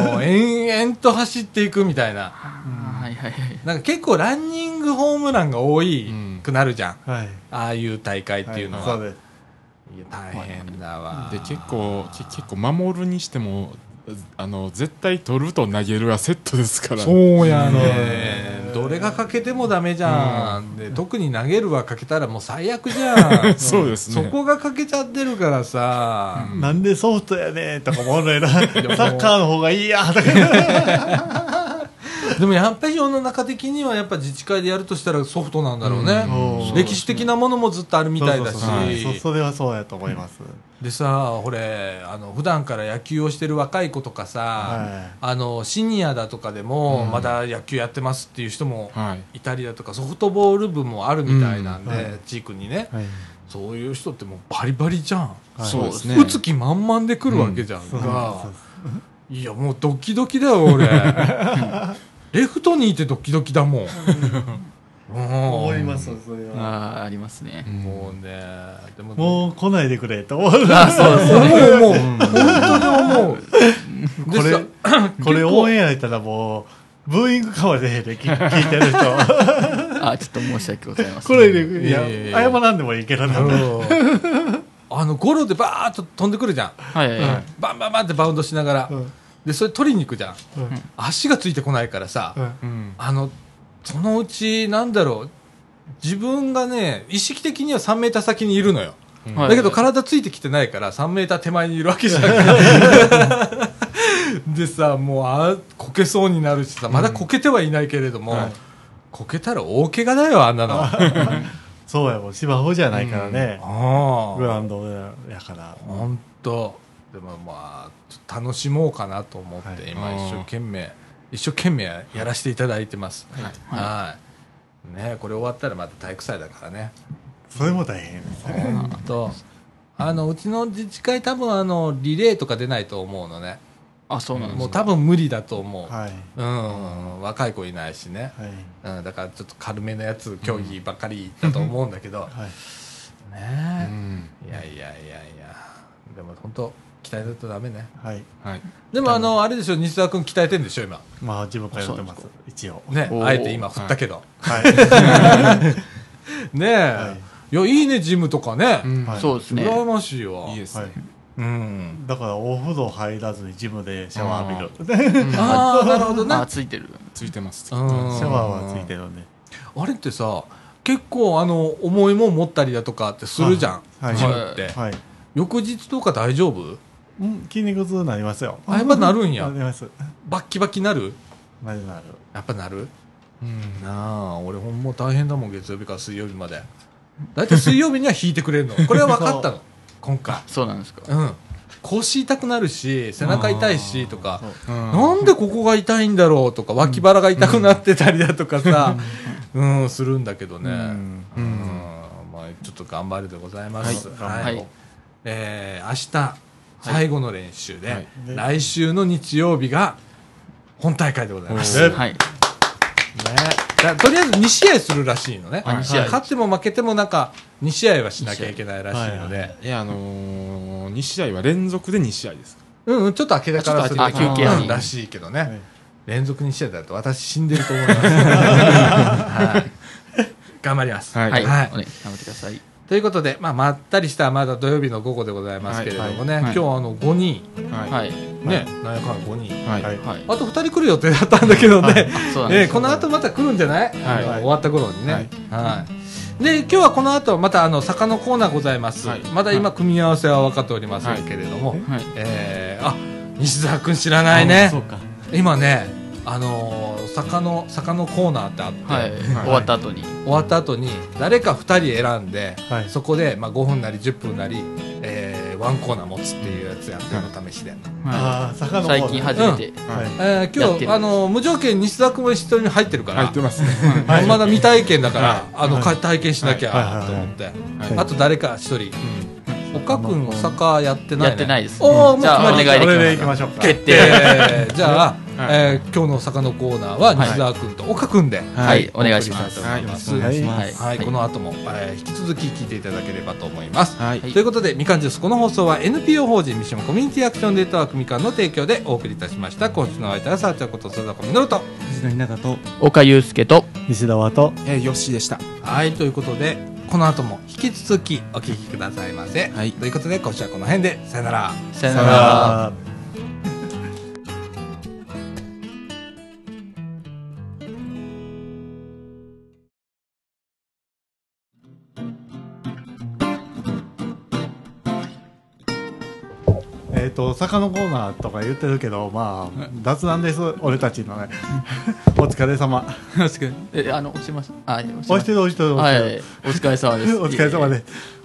もう延々と走っていくみたいな。どあーはいはいはい。なんか結構ランニングホームランが多いくなるじゃん、はい。ああいう大会っていうのは、そうです。いや大変だわ。で結構け結構守るにしてもあの絶対取ると投げるはセットですから。そうやね。ねどれが欠けてもダメじゃん、で特に投げるは欠けたらもう最悪じゃん。[laughs] そうですね。そこが欠けちゃってるからさ、なんでソフトやねんとか思うのよな。[laughs] サッカーの方がいいやとか。[laughs] でもやっぱり世の中的にはやっぱ自治会でやるとしたらソフトなんだろうね、うん。歴史的なものもずっとあるみたいだし。そうそうそう。そそれはそうやと思います、でさほれあの普段から野球をしてる若い子とかさ、はい。あのシニアだとかでもまだ野球やってますっていう人もはい。いたりだとかソフトボール部もあるみたいなんで、うん。はい。チークにね。はい。そういう人ってもうバリバリじゃん、はい。そうですね。打つ気満々で来るわけじゃんかそう、いやもうドキドキだよ俺。[laughs] レフトにいてドキドキだもん、[laughs] 思いますそれは。ああありますね。もうねでももう来ないでくれと思う。あそうそう。[laughs] 思う思う。本当に思う。でこれさこれオンエアやったらもうブーイングかもしれへんで聞聞いてる人。[laughs] あちょっと申し訳ございません。これでいやいやいやいや。謝らんでもいいけどな。うん。あのゴロでバーッと飛んでくるじゃん。はいはいはい。バンバンバンってバウンドしながら、うん。でそれ取りに行くじゃん。うん。足がついてこないからさ、あのそのうちなんだろう。自分がね意識的には3メーター先にいるのよ、はい。だけど体ついてきてないから3メーター手前にいるわけじゃん。でさもうあこけそうになるしさまだこけてはいないけれども、はい。こけたら大怪我だよあんなの。あ [laughs] そうやもう芝生じゃないからね。あグラウンドやから。本当でもまあ楽しもうかなと思って、はい。今一生懸命一生懸命やらせていただいてます。はい。はい。ねこれ終わったらまた体育祭だからね。それも大変ですね。本当あのうちの自治会多分あのリレーとか出ないと思うのね。あそうなんですね。もう多分無理だと思う、はい。うん。若い子いないしね、はい。うん、だからちょっと軽めのやつ競技ばっかりだと思うんだけど、はい。ね。うん。えいやいやいやいや。でも本当鍛えないとダメね。はい。はい。でもあのあれでしょ西澤君鍛えてんでしょ今。まあ自分からやってます。一応。ねおー。あえて今振ったけど、はい。[laughs] ねえ、はい。い、やいいねジムとかね、うんはい。そうですね。羨ましいわ。いいですね。はい。うん。だからお風呂入らずにジムでシャワー浴びる。ああなるほどなあついてる。ついてます。シャワーはついてるんであれってさ結構あの重いもん持ったりだとかってするじゃん、はい。ジムって、はい。翌日とか大丈夫？うん筋肉痛になりますよ。あやっぱなるんや。なります。バッキバキなる？なるなる。やっぱなる？うんなあ俺ほんま大変だもん月曜日から水曜日まで。大体水曜日には引いてくれるの。[laughs] これは分かったの。今回。そう。なんですか。うん。腰痛くなるし背中痛いしとか。そう。うん。なんでここが痛いんだろうとか脇腹が痛くなってたりだとかさ。うん。するんだけどね。うん。うん。まあちょっと頑張るでございます。はい。はい。えー明日最後の練習で、はい。来週の日曜日が本大会でございます、はい。だとりあえず2試合するらしいのね、あ二試合。勝っても負けてもなんか2試合はしなきゃいけないらしいので、いやあのー、2試合は連続で2試合です。うんうんちょっと明け方からする休憩うんらしいけどね、はい。連続にしてたらと私死んでると思います、はい、[laughs] 頑張ります、はい。はい、頑張ってくださいということで、まあ、まったりしたまだ土曜日の午後でございますけれどもね、はいはい。今日はあの5人。はい。はい。ね、なんやかんや5人。はい。はい。はい。あと2人来る予定だったんだけどね、そうなんです。えーこの後また来るんじゃない、はい。終わった頃にね、はい。で今日はこの後またあの坂のコーナーございます、はい。まだ今組み合わせは分かっておりませんけれども、はい。えーあ西澤君知らないね。そうか。今ねあのー坂の坂のコーナーってあって、はい。終わった後に。終わった後に誰か2人選んで、はい。そこで、まあ、5分なり10分なり、えーワンコーナー持つっていうやつやってるの試しで、はい。最近初めて。はい。えー今日あの無条件西澤君も一緒に入ってるから、入ってますね。はい。まだ未体験だから、はい。あの、はい。体験しなきゃと思って、はい。あと誰か一人、岡君坂やってない、ね、やってないです。おーじゃあお願いできます。決定。え [laughs] ーじゃあ、はいえー今日の坂のコーナーは西澤君と岡君で、はい。お願いします。お送りしたいと思います。はい。お願いしまはい。すはい、この後も、えー引き続き聞いていただければと思います。はい。はいということで、みかんジュース、この放送は NPO 法人三島コミュニティアクションネットワークみかんの提供でお送りいたしました。今週の相手はさあちゃんこと須田小実と。藤野稲田と。岡祐介と。西田と、えー、よっしーでした。はい、ということで、この後も引き続きお聞きくださいませ。はい。ということで、今週はこの辺で、さよなら。さよならと坂のコーナーとか言ってるけどまあ雑談です俺たちのね。[laughs] お疲れ様。えあの押しました？あ押し押しましてる押してるたはいお疲れ様です。[laughs] お疲れ様で。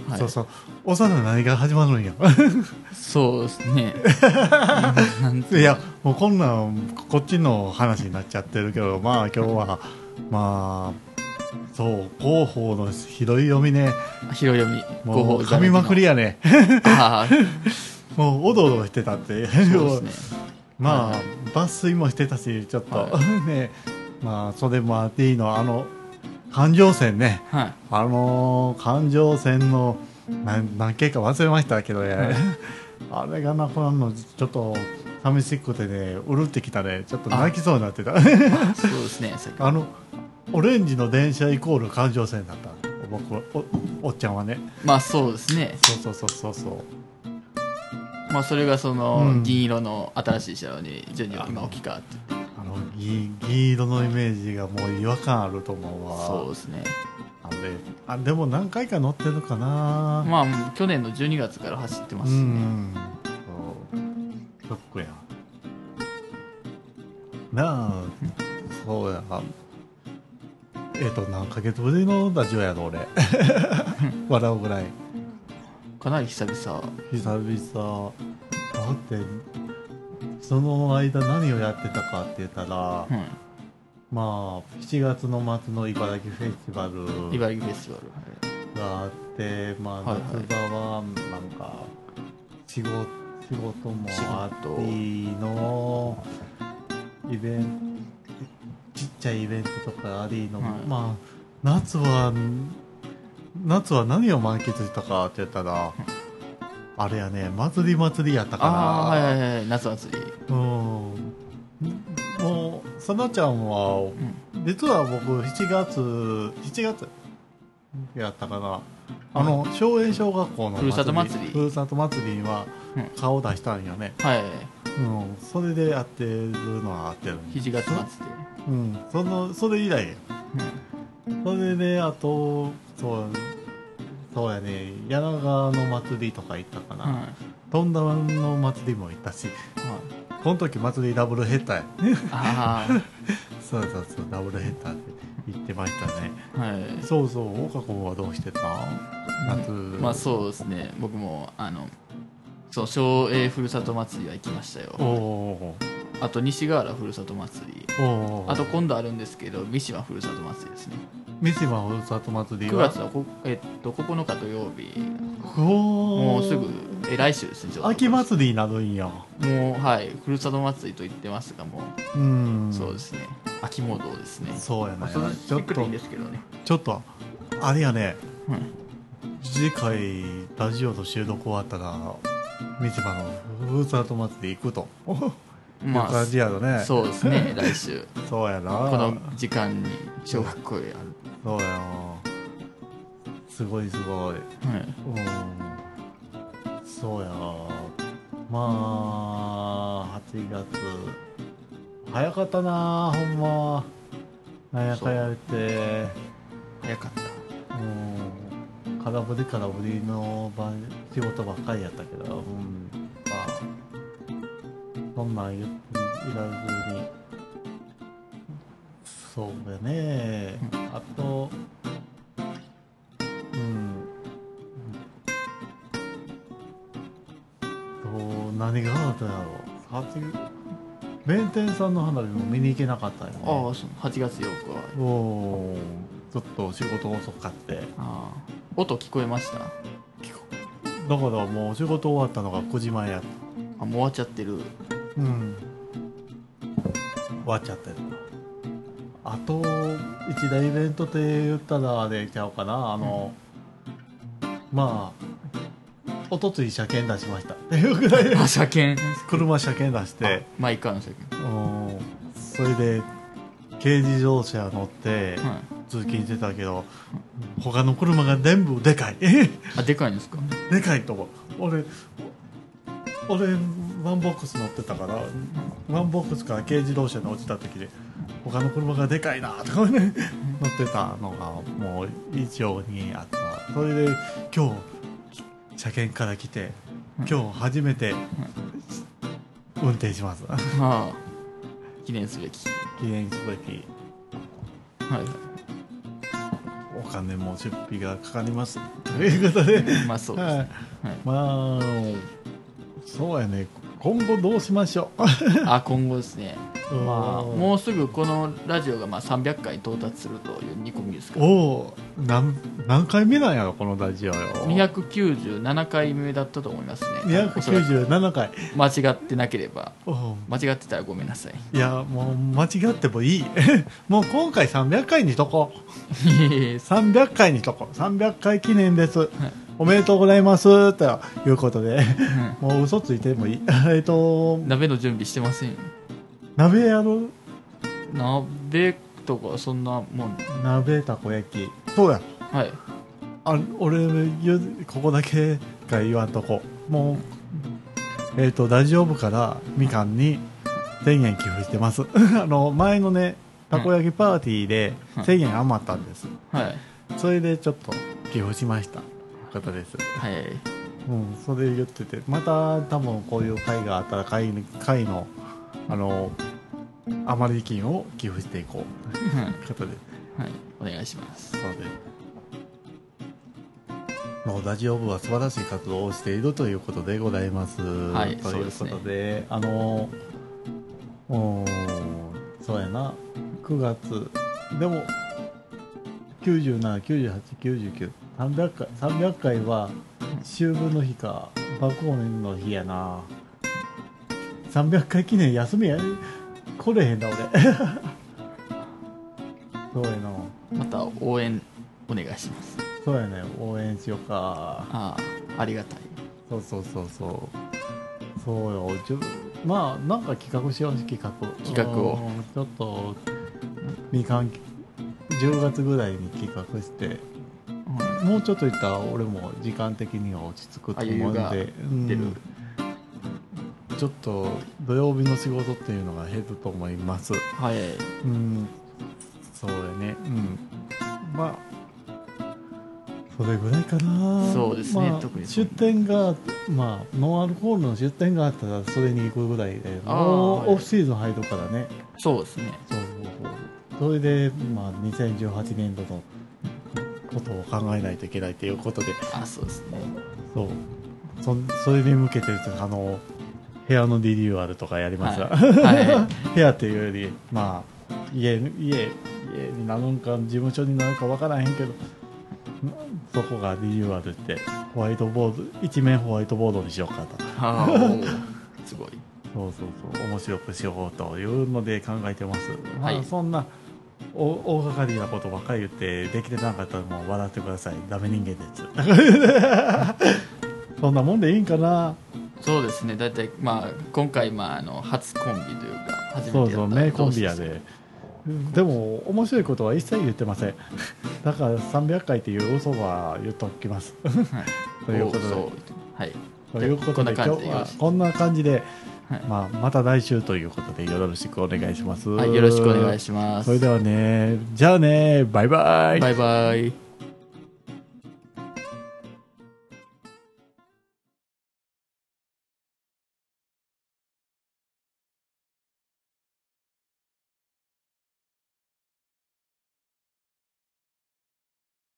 はい。そうそう。幼い何が始まるんや？そうですね。[laughs] いやもうこんなんこっちの話になっちゃってるけどまあ今日はまあそう広報のひどい読みね。広読み。もうご噛みまくりやね。ああもうおどおどしてたって。そうですね。まあ抜粋もしてたしちょっと、は [laughs] ね。まあそれもあっていいのあの環状線ね。はい。あのー環状線の何何件か忘れましたけどね、[laughs] あれがなくなるのちょっと寂しくてねうるってきたね。ちょっと泣きそうになってた。そうですね。[laughs] あのオレンジの電車イコール環状線だった僕はおおっちゃんはね。まあそうですね。そうそうそうそうそうまあそれがその、うん。銀色の新しい車両に順に今置き換わって。あの銀銀色のイメージがもう違和感あると思うわ。そうですね。あれあでも何回か乗ってるかな。まあ去年の12月から走ってまうすね、ん。そう。ショックや。なあそうや。えっ、と何ヶ月ぶりのラジオやろ俺。[laughs] 笑うぐらいかなり久々。久々。だって。その間何をやってたかって言ったら、うんまあ7月の末の茨城フェスティバル茨城フェスティバル、があってまあ夏場はなんか仕事仕事もあってのイベントちっちゃいイベントとかありの、はい。まあ夏は夏は何を満喫したかって言ったら、あれやね祭り祭りやったかな。ああはいはいはい夏祭り。うん。もうさなちゃんは、実は僕7月7月やったかな。あの松園小学校のふるさと祭り。ふるさと祭りにはうん。顔出したんよね、はいうん、それでやってるのはあってる7月末で。うん。そのそれ以来や。それであとそうそうやね。柳川の祭りとか行ったかな、はい。富田の祭りも行ったしはい。この時祭りダブルヘッダーや。あ [laughs] そうそうそうダブルヘッダーで行ってましたね。あはい。そうそう岡君はどうしてた？夏。まあそうですね。僕もあのそう松栄ふるさと祭りは行きましたよ。あと西川原ふるさと祭り。あと今度あるんですけど三島ふるさと祭りですね三島ふるさと祭り9は月のこ、えっと、9日土曜日。おもうすぐーえ来週ですねちょうど秋祭りになるんや。もうはいふるさと祭りと言ってますがもう、うん。そうですね。秋モードですね。そうやね。まあ、それちょっといいんですけどね。ちょっとあれやね。うん。次回ラジオの収録終わったら三島のふるさと祭り行くと。[laughs] いうま感じやろね、そうですね来週。[laughs] そうやな。この時間に小学校へあるそうやな。すごいすごい。はいうん。そうやまあ8月。早かったなほんま。なんやかんやって。早かった。うん。空振り空振りの晩仕事ばっかりやったけど、うん、まあそんなん言いらずにそうやね、あとうん。どう何があったやろ8弁天さんの花火も見に行けなかったよね。ああそう。8月8日。はおー。ちょっと仕事遅かって。ああ。音聞こえました？だからもう仕事終わったのが9時前やあもう終わっちゃってる。うん。終わっちゃってるあと一大イベントって言ったらあれちゃうかな。あの、まあおとつい車検出しましたっていうぐらい。あ車検。車車検出して。マイカーの車検。うん。それで軽自動車乗ってはい。通勤してたけど、他の車が全部でかい。あでかいんですか？でかいと思う。俺俺ワンボックス乗ってたからワンボックスから軽自動車に落ちた時で他の車がでかいなとかね [laughs] 乗ってたのがもう異常にあった。それで今日車検から来て今日初めて運転します。ああ記念すべき。記念すべき。はいはお金も出費がかかります。ということで。い [laughs] まあそうですはい。ね、まあそうやね。今後どうしましょう。あ今後ですねまあうんもうすぐこのラジオがまあ300回到達するという見込みですから。おお何何回目なんやろこのラジオよ。297回目だったと思いますね。おそらく297回。間違ってなければ。間違ってたらごめんなさい。いやもう間違ってもいい。[laughs] もう今回300回にしとこう。300回にしとこう。300回記念です、おめでとうございます。ということで。もう嘘ついてもいい。[laughs] えっと。鍋の準備してません鍋やる鍋とかそんなもん？鍋たこ焼き。そうやはい。あ俺ここだけか言わんとこ。もうえっ、とラジオ部からみかんに1000円寄付してます。[laughs] あの前のねたこ焼きパーティーでうん。1000円余ったんです、はい。それでちょっと寄付しました。方です。はい。うんそれ言ってて。また多分こういう会があったら会会のあの余り金を寄付していこう。はい。方で。はい。お願いします。そうです。もうラジオ部は素晴らしい活動をしているということでございます。はいというこそうですね。とで、あの、おーそうやな、9月、でも、97、98、99、300回、300回は、秋分の日か、爆音の日やな。300回記念休みや、来れへんな、俺。[laughs] そうやな。また応援お願いします。そうやね応援しようか。ああありがたい。そうそうそうそう。そうよ。じゅまあなんか企画しよう企画。企画を。うんちょっとみかん10月ぐらいに企画して。もうちょっといったら俺も時間的には落ち着くと思うんで、うん出るちょっと土曜日の仕事っていうのが減ると思います。はい。うん。そうやね。うん。まあそれぐらいかな。そうですね。まあ特に出店がまあノンアルコールの出店があったらそれに行くぐらいでもうオフシーズン入るからね。そうですね。そうそうそう。それでまあ2018年度のことを考えないといけないということで。あそうですね。そう。そそれに向けてあの部屋のリニューアルとかやります？が、はい。は [laughs] 部屋っていうよりまあ家家家になるんか事務所になるか分からへんけどそこがリニューアルってホワイトボード一面ホワイトボードにしようかと。ああおーすごい。そうそうそう面白くしようというので考えてます、まあ、はい。そんなお大掛かりなことばっかり言ってできてなかったらもう笑ってください。ダメ人間です。[laughs] そんなもんでいいんかなそうですね。大体まあ今回まああの初コンビというか初めてそうそう名コンビやで。でも面白いことは一切言ってません。だから300回っていう嘘は言っときます。はい。[laughs] ということで。はい。ということで。今日はこんな感じで、はい。まあ、また来週ということでよろしくお願いします、はいよろしくお願いします。それではねじゃあねバイバイ。バイバイ